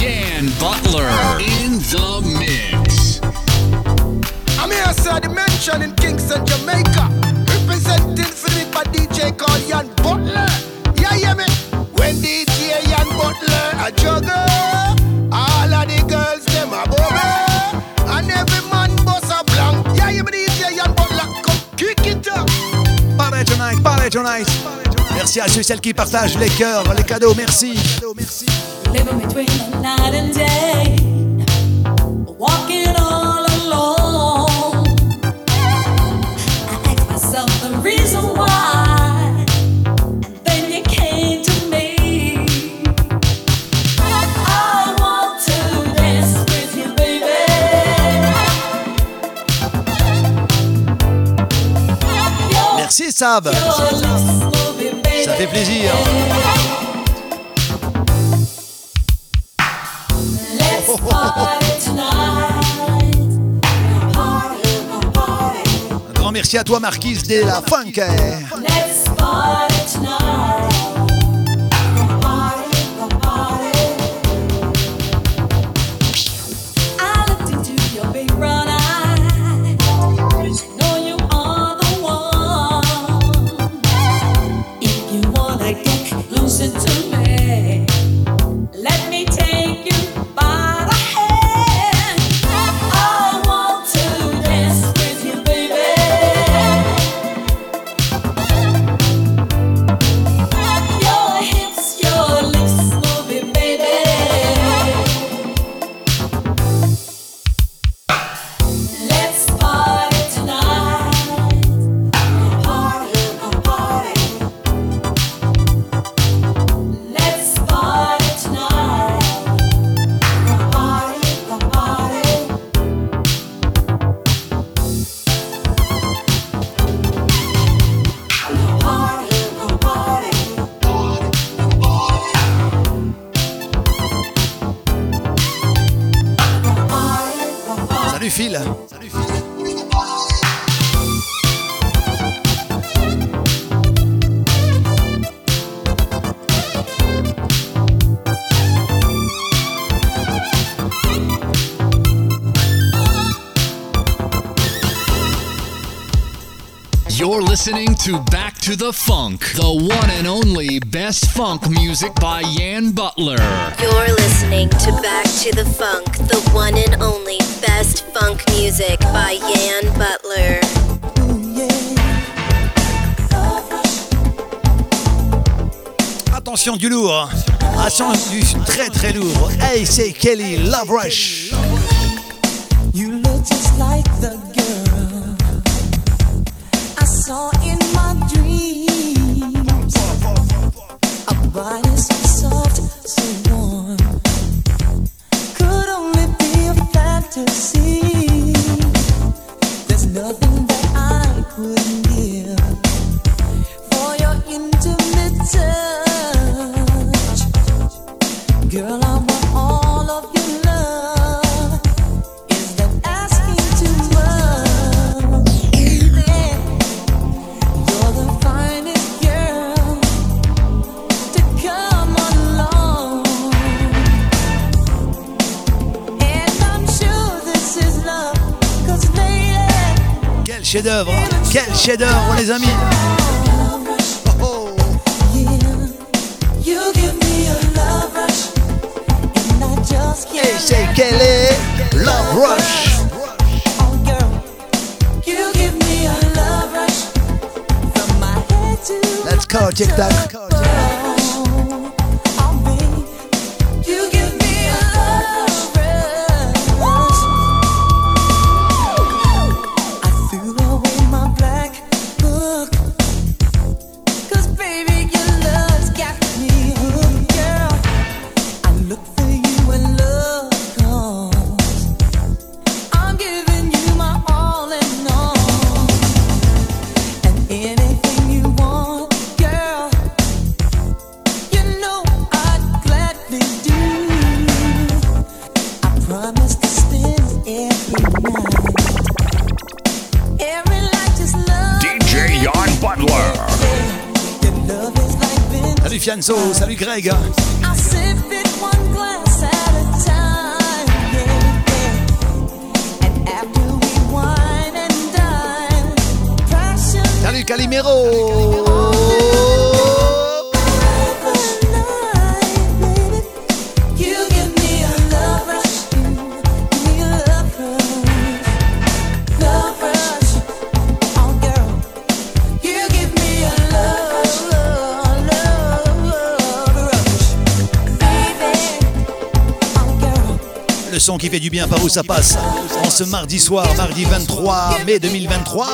Jan Butler in the mix. I'm here, sir, Dimension in Kingston, Jamaica. Representing for me by DJ called Jan Butler. Yeah, yeah, me. When DJ Jan Butler a juggle, Merci à ceux et celles qui partagent les cœurs, les cadeaux, merci. Merci Sab. Un grand merci à toi Marquise de la Funk. Listening to Back to the Funk, the one and only best funk music by Yan Butler. You're listening to Back to the Funk, the one and only best funk music by Yan Butler. Attention du lourd. Attention du très très lourd. Hey, c'est Kelly Love Rush. les amis. Oh, oh. C'est est Love Rush. Let's go, check Fianzo, salut Greg. Salut Calimero. son qui fait du bien par où ça passe. En ce mardi soir, mardi 23 mai 2023.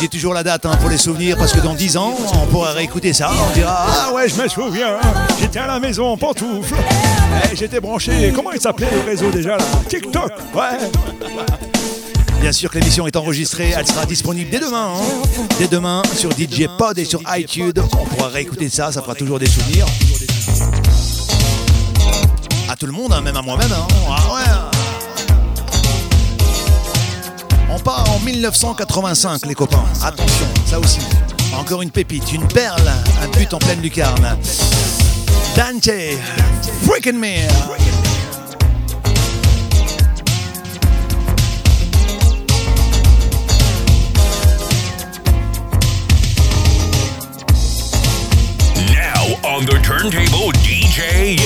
J'ai toujours la date hein, pour les souvenirs parce que dans 10 ans, on pourra réécouter ça. On dira Ah ouais, je me souviens, j'étais à la maison en pantoufle. Eh, j'étais branché, comment il s'appelait le réseau déjà là? TikTok, ouais. Bien sûr que l'émission est enregistrée, elle sera disponible dès demain. Hein. Dès demain sur DJ Pod et sur iTunes. On pourra réécouter ça, ça fera toujours des souvenirs le monde, hein, même à moi-même. Hein. Ah hein. On part en 1985, les copains. Attention, ça aussi. Encore une pépite, une perle, un but en pleine lucarne. Dante, freaking me. on the turntable DJ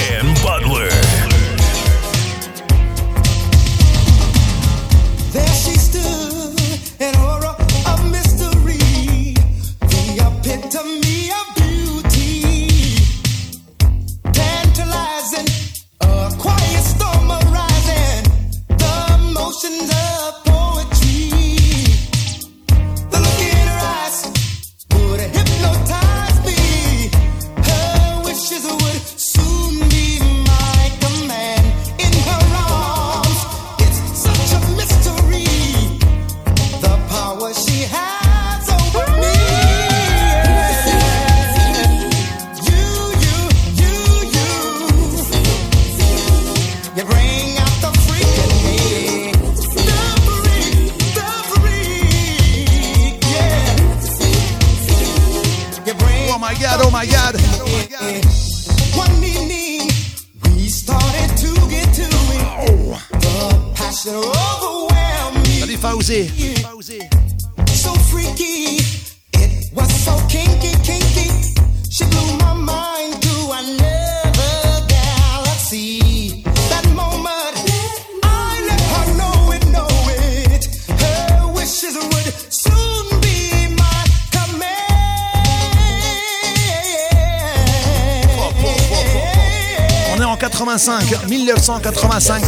85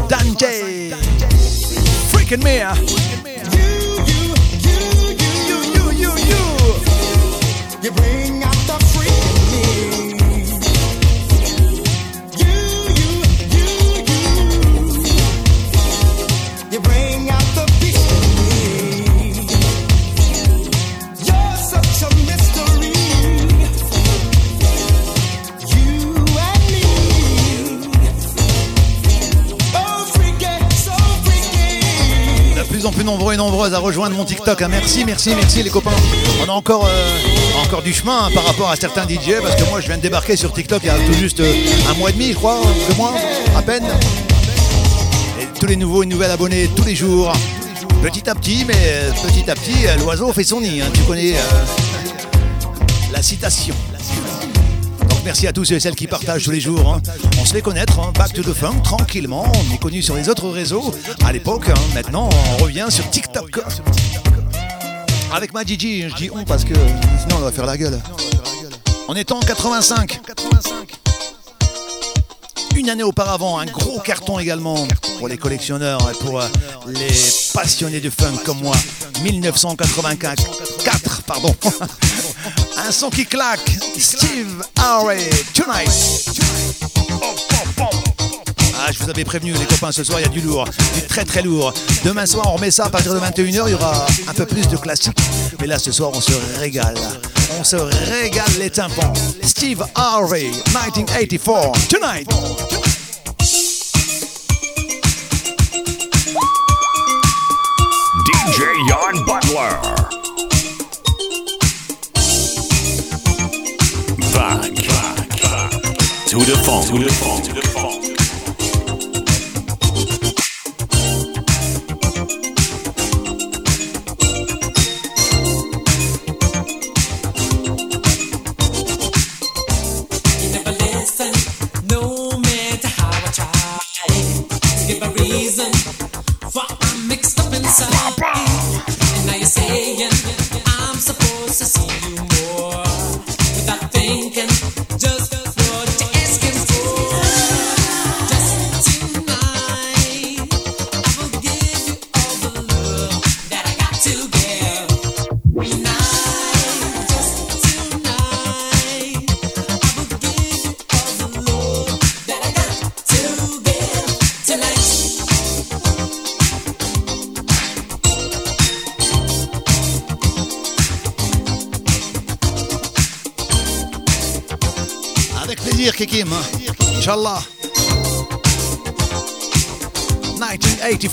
Hein. Merci, merci, merci les copains. On a encore, euh, encore du chemin hein, par rapport à certains DJ parce que moi je viens de débarquer sur TikTok il y a tout juste euh, un mois et demi, je crois, deux mois, à peine. Et tous les nouveaux et nouvelles abonnés tous les jours. Petit à petit, mais euh, petit à petit, l'oiseau fait son nid. Hein. Tu connais la citation. Donc merci à tous ceux et celles qui partagent tous les jours. On se fait connaître, hein. Back to tranquillement. On est connu sur les autres réseaux à l'époque. Maintenant, on revient sur TikTok. Avec ma Gigi, je dis on parce que sinon on va faire la gueule. On est en 85. Une année auparavant, un gros carton également pour les collectionneurs et pour euh, les passionnés de funk comme moi. 1984, 4, pardon. un son qui claque. Steve Harvey, Tonight. Ah, je vous avais prévenu les copains, ce soir il y a du lourd, du très très lourd. Demain soir on remet ça à partir de 21h, il y aura un peu plus de classiques. Mais là ce soir on se régale. On se régale les tympans. Steve Harvey, 1984, Tonight. DJ Jan Butler. Back, to the funk.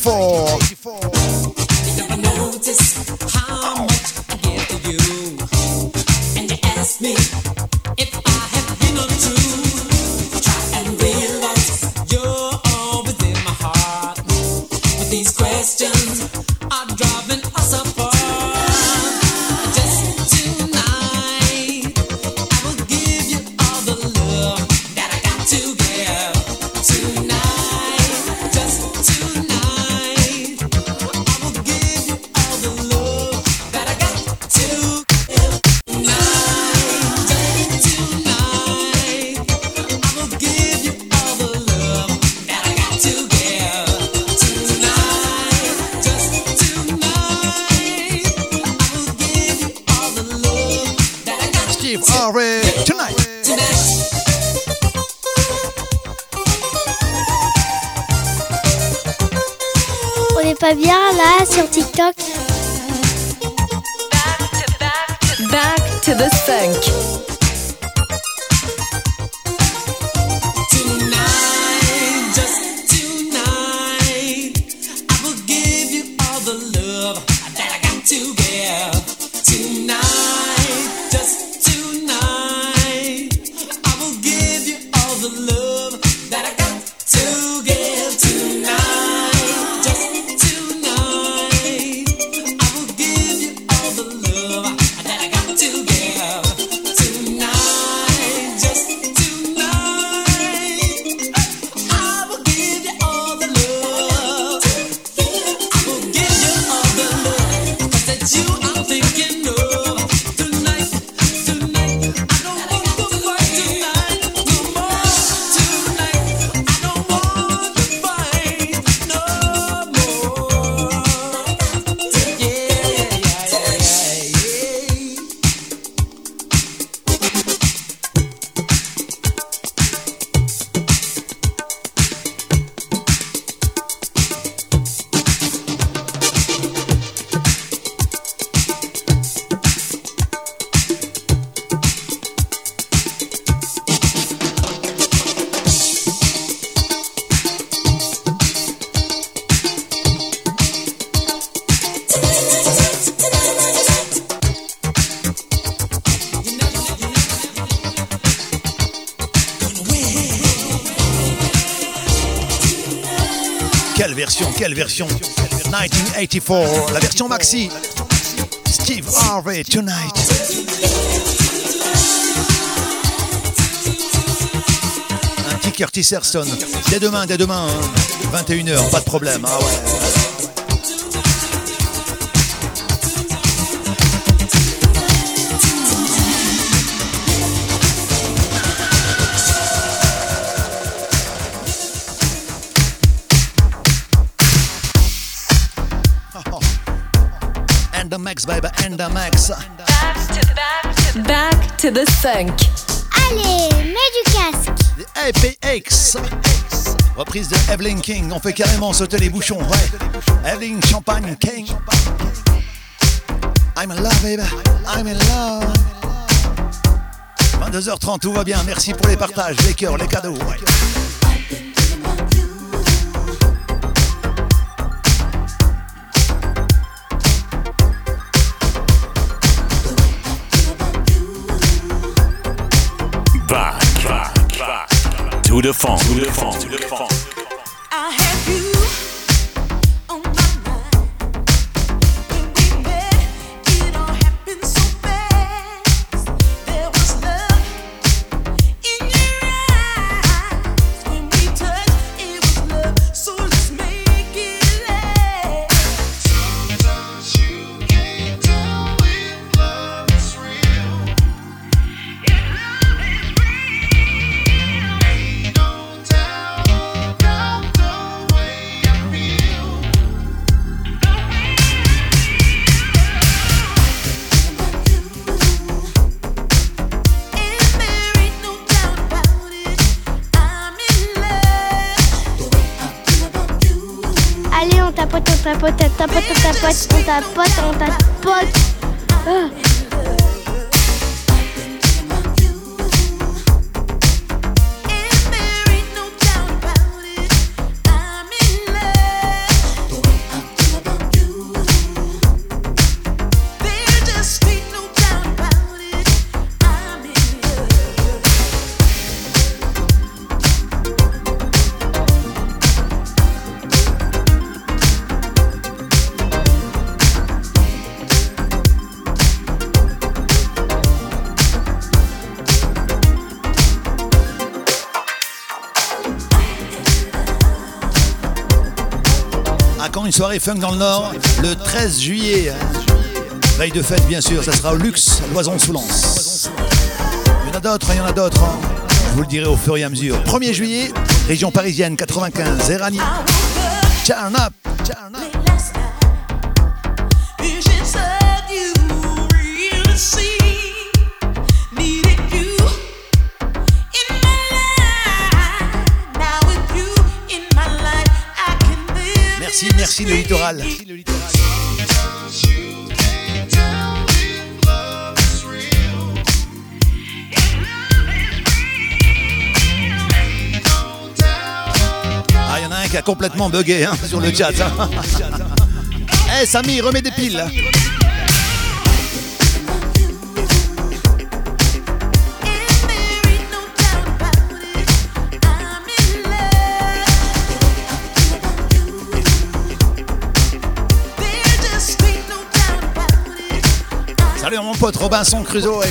1984. Version 1984, la version maxi. Steve Harvey, Tonight. Un petit Curtis Herson. Dès demain, dès demain, hein. 21h, pas de problème. Ah. Max, baby, and the max. Back to the funk. Allez, mets du casque. APX. Reprise de Evelyn King. On fait carrément sauter les bouchons. Ouais. Evelyn Champagne King. I'm in love, baby. I'm in love. 22h30, tout va bien. Merci pour les partages, les cœurs, les cadeaux. ouais. To the funk, to the. Soirée funk dans le Nord Le 13 juillet. Veille de fête, bien sûr. Ça sera au luxe, à Loison-sous-Lens. Il y en a d'autres, il y en a d'autres. hein. Vous le dirai au fur et à mesure. 1er juillet, région parisienne 95, Erani. Turn up, Merci, le littoral. Ah, il y en a un qui a complètement bugué hein, sur le chat. hein. Eh Samy, remets des piles. Salut mon pote Robinson Crusoe.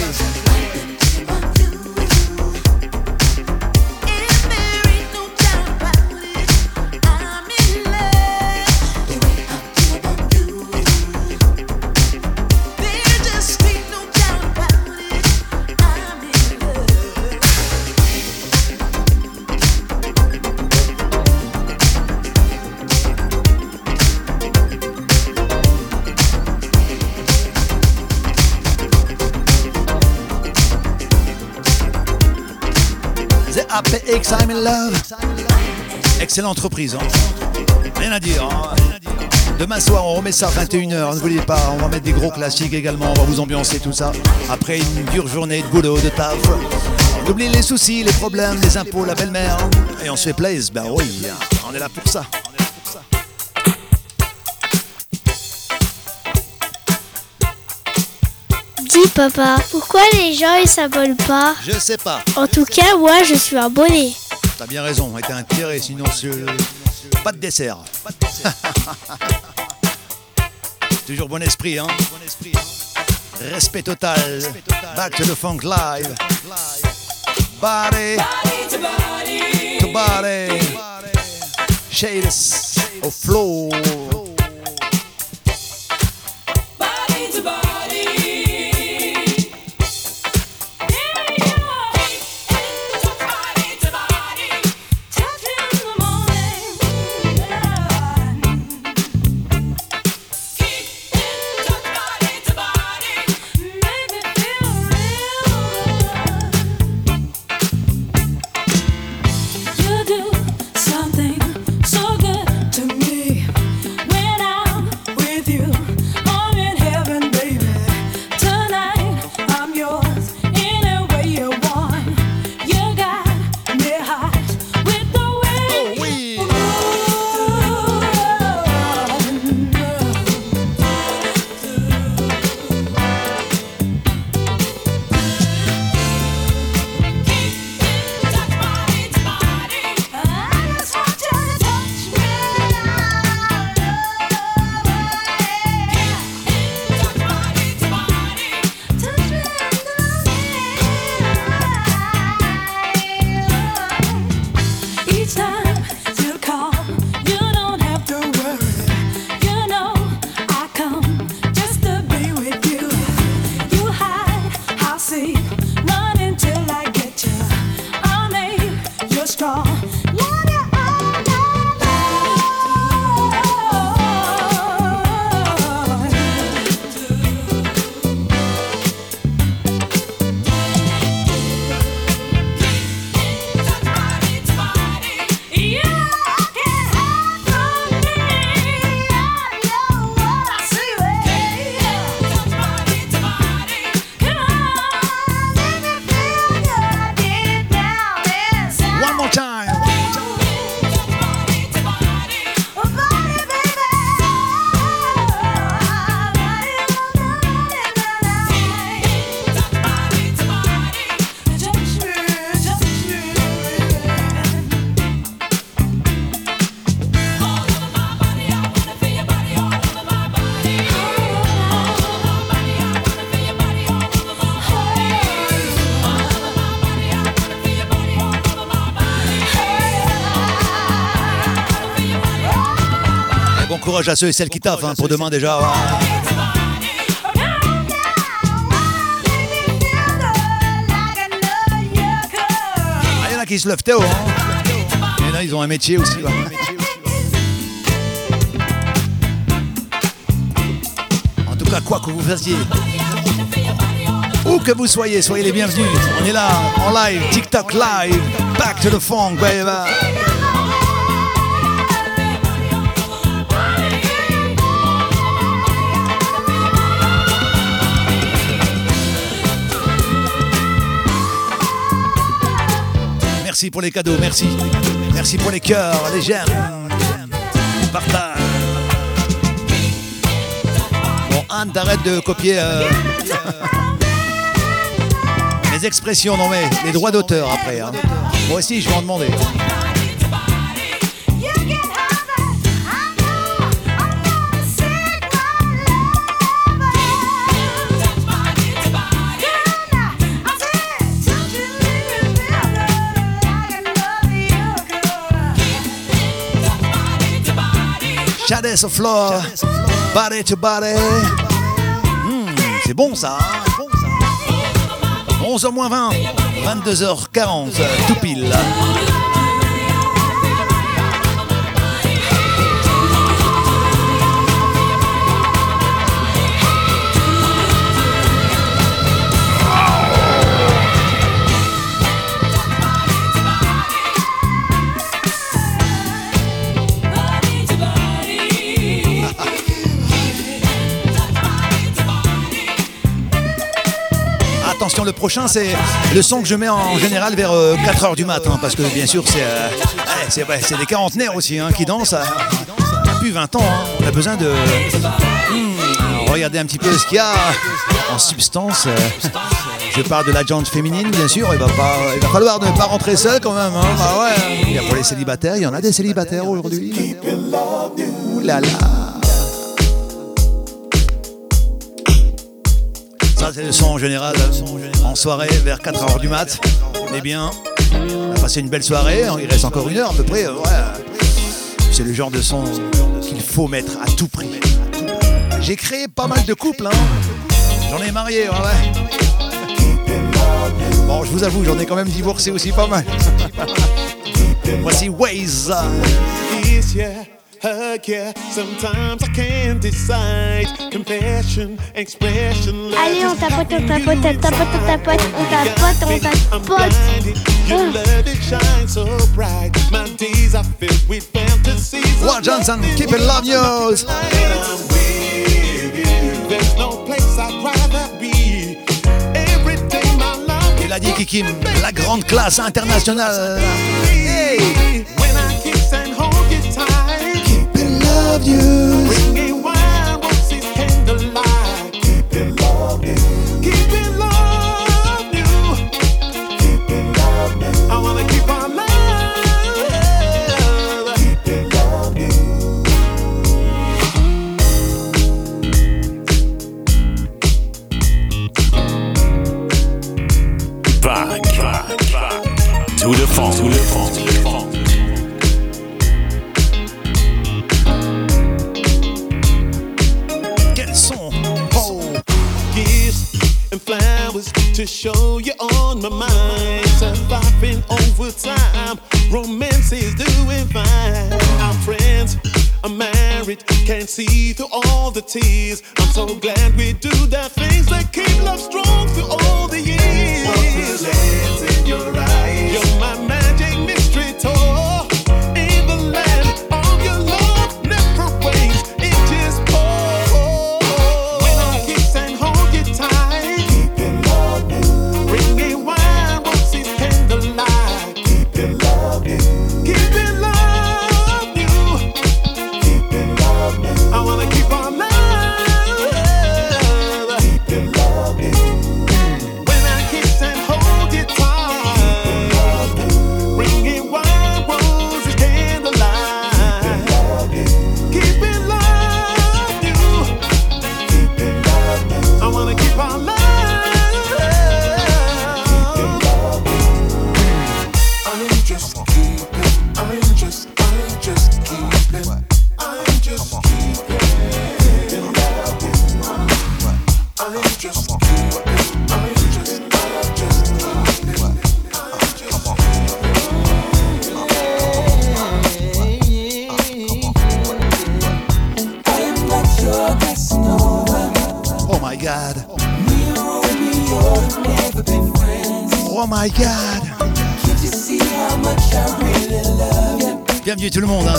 In love. Excellente reprise. hein. Rien à dire. hein. Demain soir, on remet ça à 21h. Ne vous pas, on va mettre des gros classiques également. On va vous ambiancer tout ça. Après une dure journée de boulot, de taf. On oublie les soucis, les problèmes, les impôts, la belle-mère. Et on se fait plaisir. Ben oui, on est là pour ça. Dis papa, pourquoi les gens ils s'abonnent pas? Je sais pas. En tout cas, moi je suis abonné. T'as bien raison, t'as intérêt, sinon c'est pas de dessert. Toujours bon esprit, hein Respect total. Back to the funk live. Body to body. Shades of flow. À ceux et celles qui taffent hein, pour demain déjà. ouais. Ah, Il y en a qui se lèvent tôt. Il y en a, ils ont un métier aussi. En tout cas, quoi que vous fassiez, où que vous soyez, soyez les bienvenus. On est là, en live, TikTok live, back to the funk, baby. Merci pour les cadeaux, merci. Merci pour les cœurs, les j'aime. Partage. Bon, Anne, t'arrêtes de copier euh, mes expressions, non mais les droits d'auteur après. hein. Moi aussi, je vais en demander. Shades of Floor, body to body. Hmm, c'est bon ça. hein 11h moins 20, 22h40, tout pile. Le prochain, c'est le son que je mets en général vers 4h du matin, parce que bien sûr, c'est euh, des quarantenaires aussi hein, qui dansent. Depuis 20 ans, hein. on a besoin de hmm, regarder un petit peu ce qu'il y a en substance. euh. Je parle de la jante féminine, bien sûr. Il va, pas, il va falloir ne pas rentrer seul quand même. hein. Ouais. Il y a pour les célibataires, il y en a des célibataires aujourd'hui. Ouh. C'est le son en général. En soirée, vers 4h du mat. Eh bien, on a passé une belle soirée. Il reste encore une heure à peu près. Ouais. C'est le genre de son qu'il faut mettre à tout prix. J'ai créé pas mal de couples. Hein. J'en ai marié, ouais, ouais. Bon, je vous avoue, j'en ai quand même divorcé aussi pas mal. Voici Waze. Hug, yeah. Sometimes I can't decide. Confession, expression. Allez, on tapote, on tapote, on tapote, on tapote, on tapote, on tapote. Your Ah. love it shines so bright. My days are filled with fantasies. Juan Johnson, keep it love yours. There's no place I'd rather be. Every day my love Il a dit Kikim, la grande classe internationale. Hey. Love you. Romance is doing fine. Our friends are married, can't see through all the tears. I'm so glad we do the things that keep love strong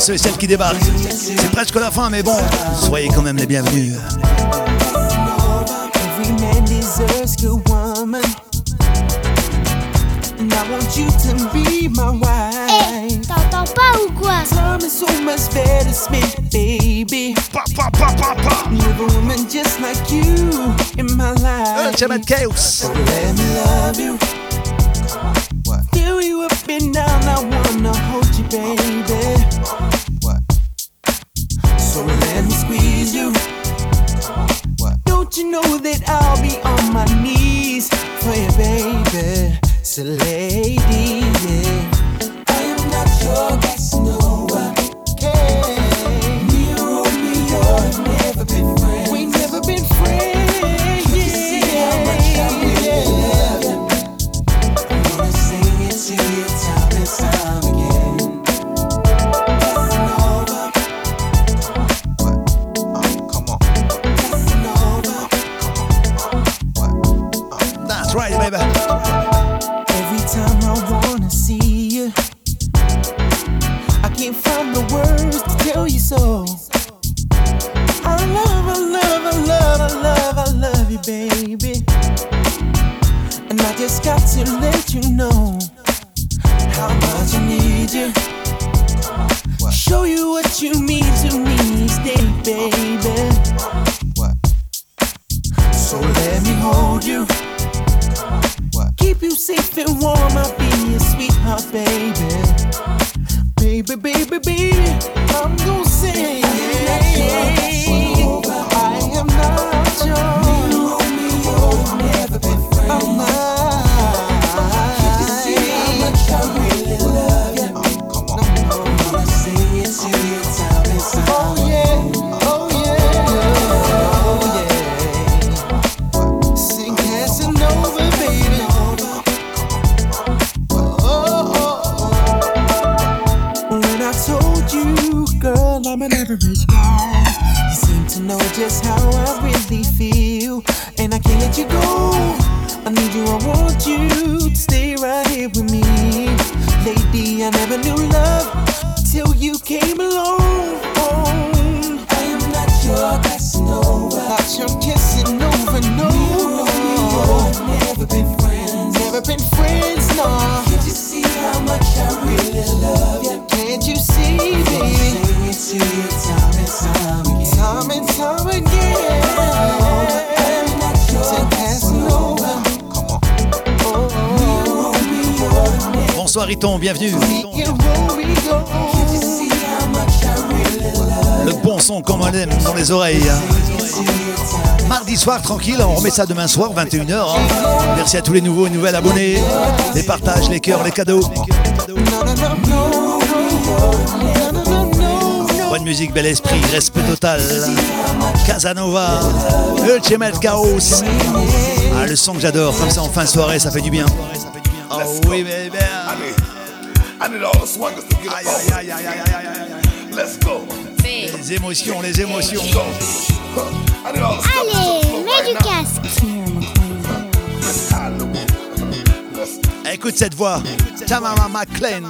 ceux et celles qui débarquent. C'est presque la fin, mais bon, soyez quand même les bienvenus. Every man deserves a good woman. And I want you to be my wife. T'entends pas ou quoi? Time is so much better spent, baby. Live a woman just like you in my life. Chaos. So let me love you. Lady, yeah. I am not your Casanova. Okay. tranquille, on remet ça demain soir, 21h. Hein. Merci à tous les nouveaux et nouvelles abonnés. Les partages, les cœurs, les cadeaux. Bonne musique, bel esprit, respect total. Casanova, Ultimate Chaos. Ah, le son que j'adore, comme ça en fin de soirée, ça fait du bien. Oh oui. Les émotions, les émotions. Allez Écoute cette voix. Tamara McLean.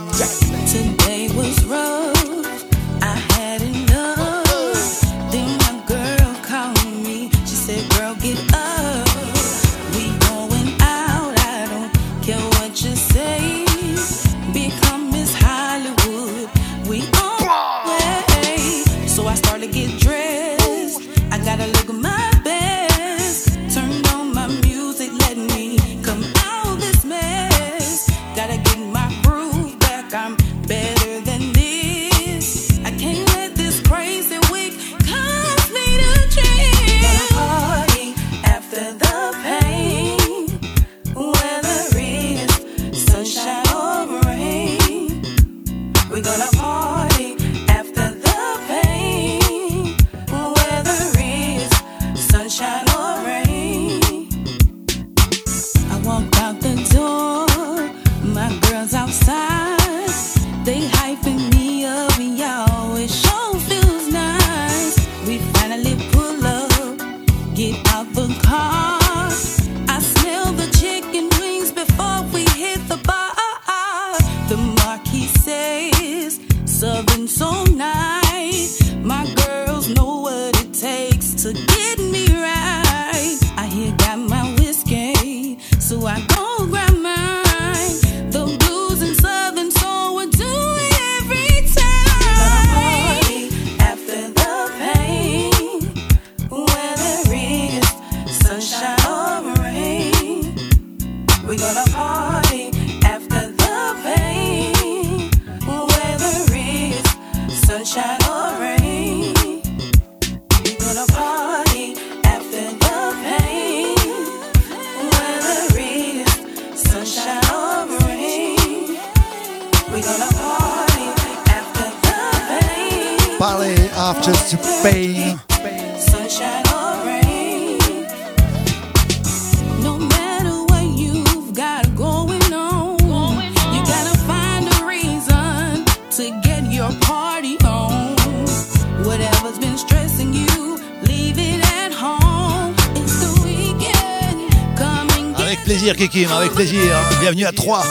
à.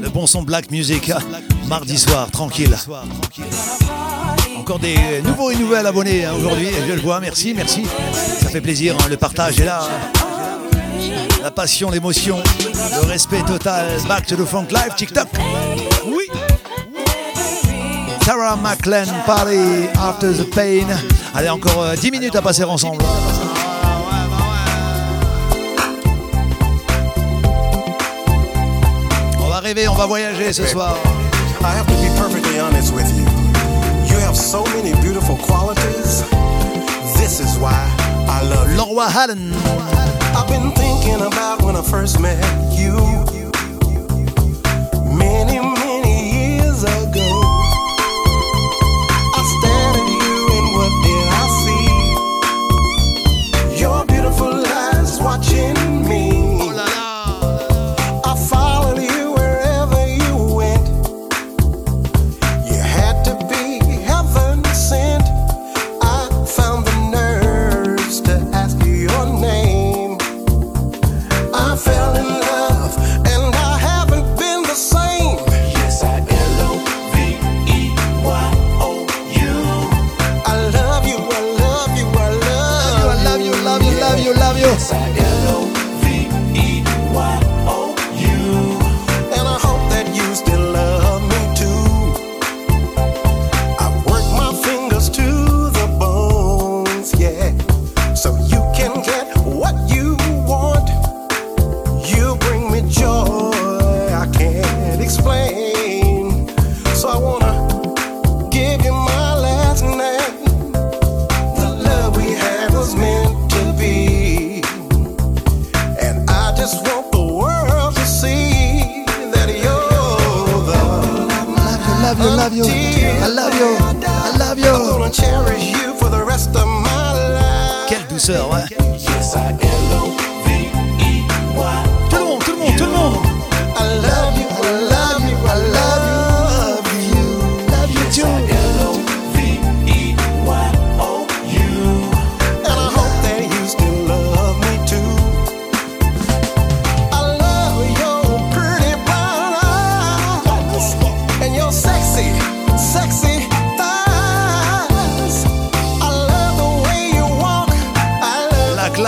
Le bon son Black Music, hein. mardi soir, tranquille. Encore des nouveaux et nouvelles abonnés hein, aujourd'hui, je le vois, merci, merci. Ça fait plaisir, hein, le partage est là. La passion, l'émotion, le respect total. Back to the Funk Live, TikTok. Oui. Sarah McLean, Party After the Pain. Allez, encore euh, 10 minutes à passer ensemble. rêver, on va voyager ce soir. I have to be perfectly honest with you. You have so many beautiful qualities. This is why I love you. Laura Hallen. I've been thinking about when I first met you. Love you, love you, I love you, I love you. I'm gonna cherish you for the rest of my life. Quelle douceur, ouais. Yes, I L-O-V-E-Y.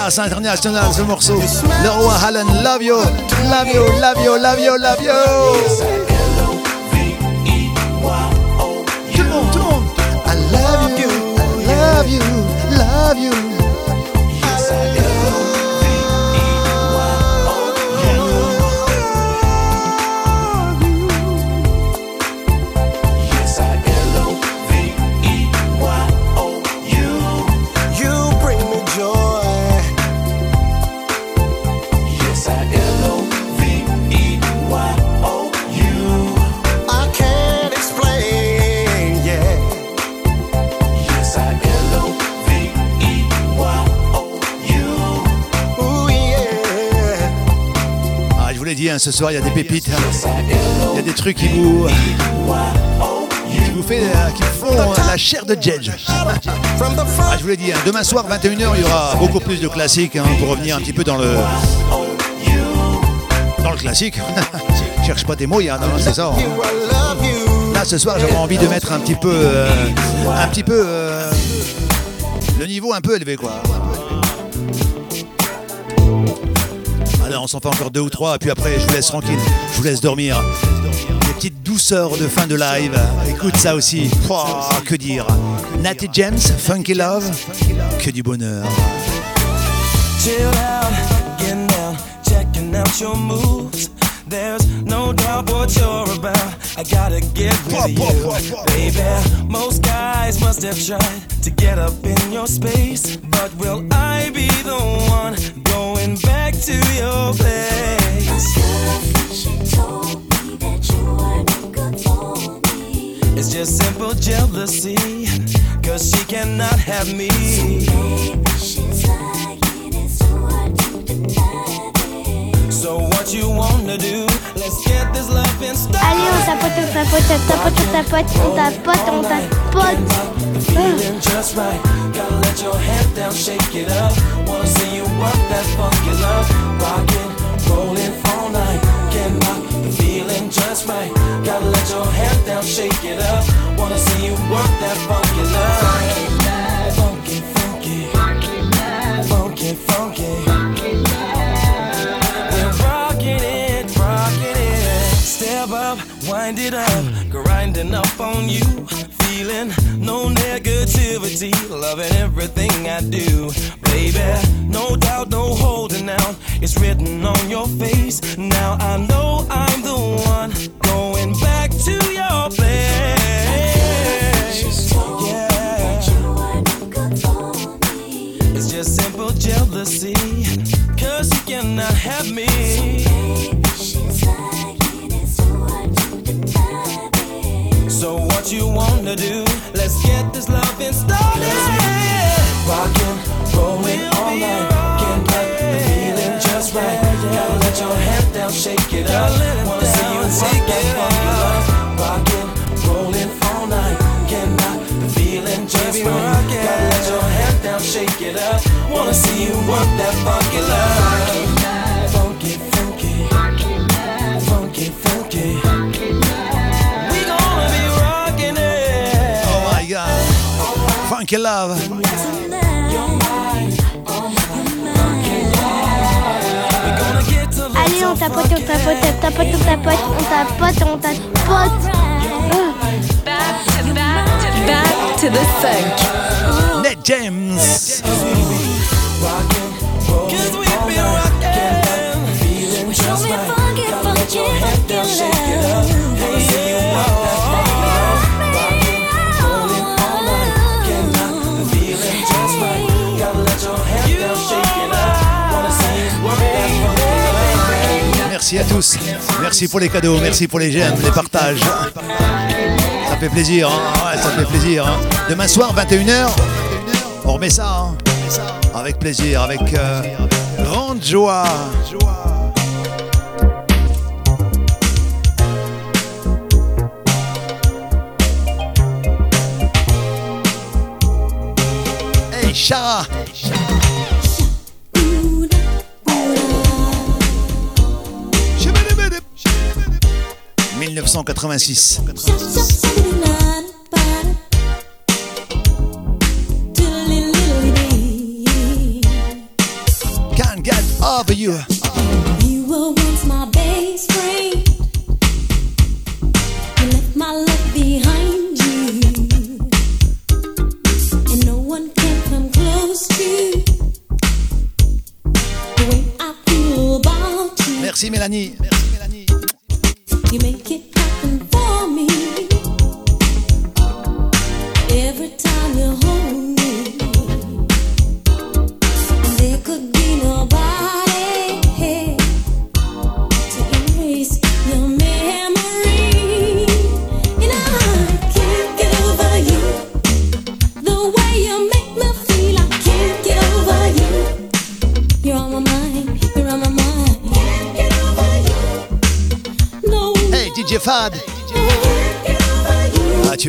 Classe internationale, ce morceau. Le roi Allen, love you, love you, love you, love you, love you. Love you, hein, ce soir, il y a des pépites. hein. Il y a des trucs qui vous, qui vous, fait, euh, qui font euh, la chair de Jedge. Ah, je vous l'ai dit, hein, demain soir, 21h, il y aura beaucoup plus de classiques pour revenir un petit peu dans le, dans le classique. Cherche pas tes mots, Yann, hein, c'est ça. Là, ce soir, j'avais envie de mettre un petit peu, euh, un petit peu, le niveau un peu élevé, quoi. On s'en fait encore deux ou trois, et puis après, je vous laisse tranquille, je vous laisse dormir. Des petites douceurs de fin de live. Écoute ça aussi. Pouah, que dire Natty James, Funky Love, que du bonheur. Chill out, getting down, checking out your moves. There's no doubt what you're about. I gotta get with you, baby. Most guys must have tried to get up in your space, but will So what you wanna do? Allez, on tapote, on tapote, on tapote, on tapote, on tapote, on tapote. Feeling just right. Gotta let your head down, shake it up. Wanna see you work that funky love. Rockin', rollin' all night. Can't feeling just right. Gotta let your head down, shake it up. Wanna see you that funky love. It up, grinding up on you. Feeling no negativity, loving everything I do. Baby, no doubt, no holding out. It's written on your face. Now I know I'm the one going back to your place. It's just simple jealousy, cause you cannot have me. What you wanna do? Let's get this loving started. Rockin', rollin' all night. Can't let the feeling just right. Gotta let your head down, shake it up. Wanna see you take that funky love. Rockin', rollin' all night. Can't knock the feeling just right. Gotta let your head down, shake it up. Wanna see you work that funky love. Love. Allez, on tapote, on tapote, on tapote, on tapote, on tapote, on tapote. Back to the funk. Net James. Cause Merci à tous. Merci pour les cadeaux, merci pour les j'aime, les partages. Ça fait plaisir, hein. Ça fait plaisir. hein. Demain soir, 21h, on remet ça. hein. Avec plaisir, avec euh, grande joie. Hey, Chara 1986. Can't get over you.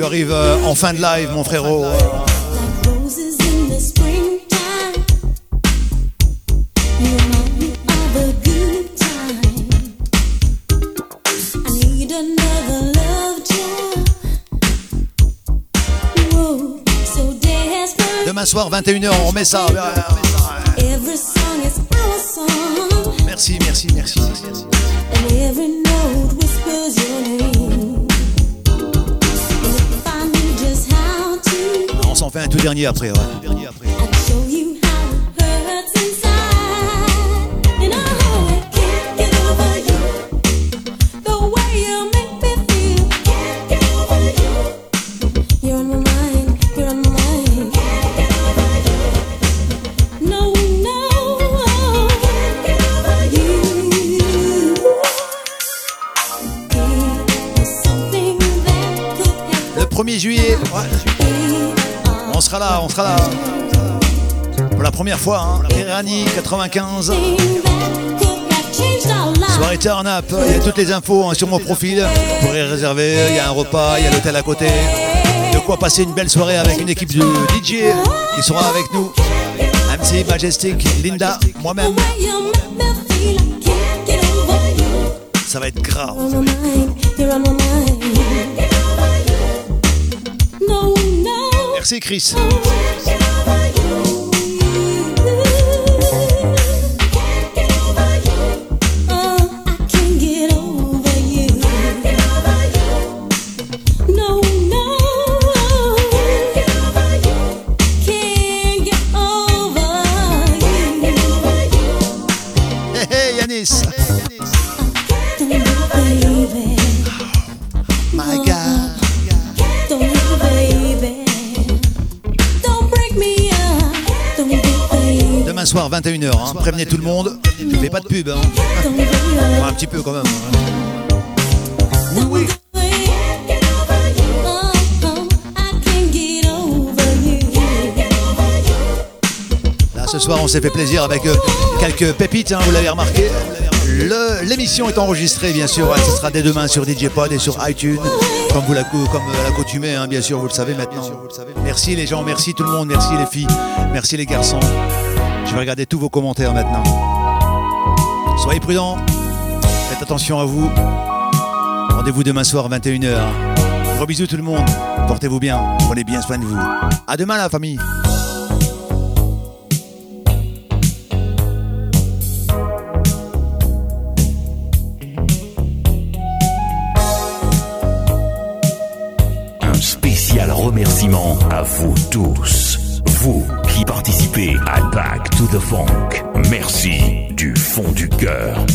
Tu arrives euh, en fin de live, mon frérot. Demain soir, 21h, on remet ça. Dernier après. ouais. Sera là, on sera là. Pour la première fois, hein. Irani 95. changed our lives. Soirée Turn Up, il y a toutes les infos hein, sur mon profil. Vous pourrez réserver, il y a un repas, il y a l'hôtel à côté. De quoi passer une belle soirée avec une équipe de DJ qui sera avec nous. MC, Majestic, Linda, moi-même. Ça va être grave. Merci Chris. 21h. Hein. Prévenez tout le monde. Je fais pas de pub. Hein. Un petit peu quand même. Hein. Oui, oui. Là, ce soir, on s'est fait plaisir avec euh, quelques pépites, hein, vous l'avez remarqué. L'émission est enregistrée, bien sûr. Ce sera dès demain sur DJ Pod et sur iTunes, comme vous la, euh, bien sûr, vous le savez maintenant. Merci les gens, merci tout le monde, merci les filles, merci les garçons. Je vais regarder tous vos commentaires maintenant. Soyez prudents. Faites attention à vous. Rendez-vous demain soir à 21h. Gros bisous tout le monde. Portez-vous bien. Prenez bien soin de vous. À demain la famille. Un spécial remerciement à vous tous. Vous écoutez Back to the Funk. Merci du fond du cœur.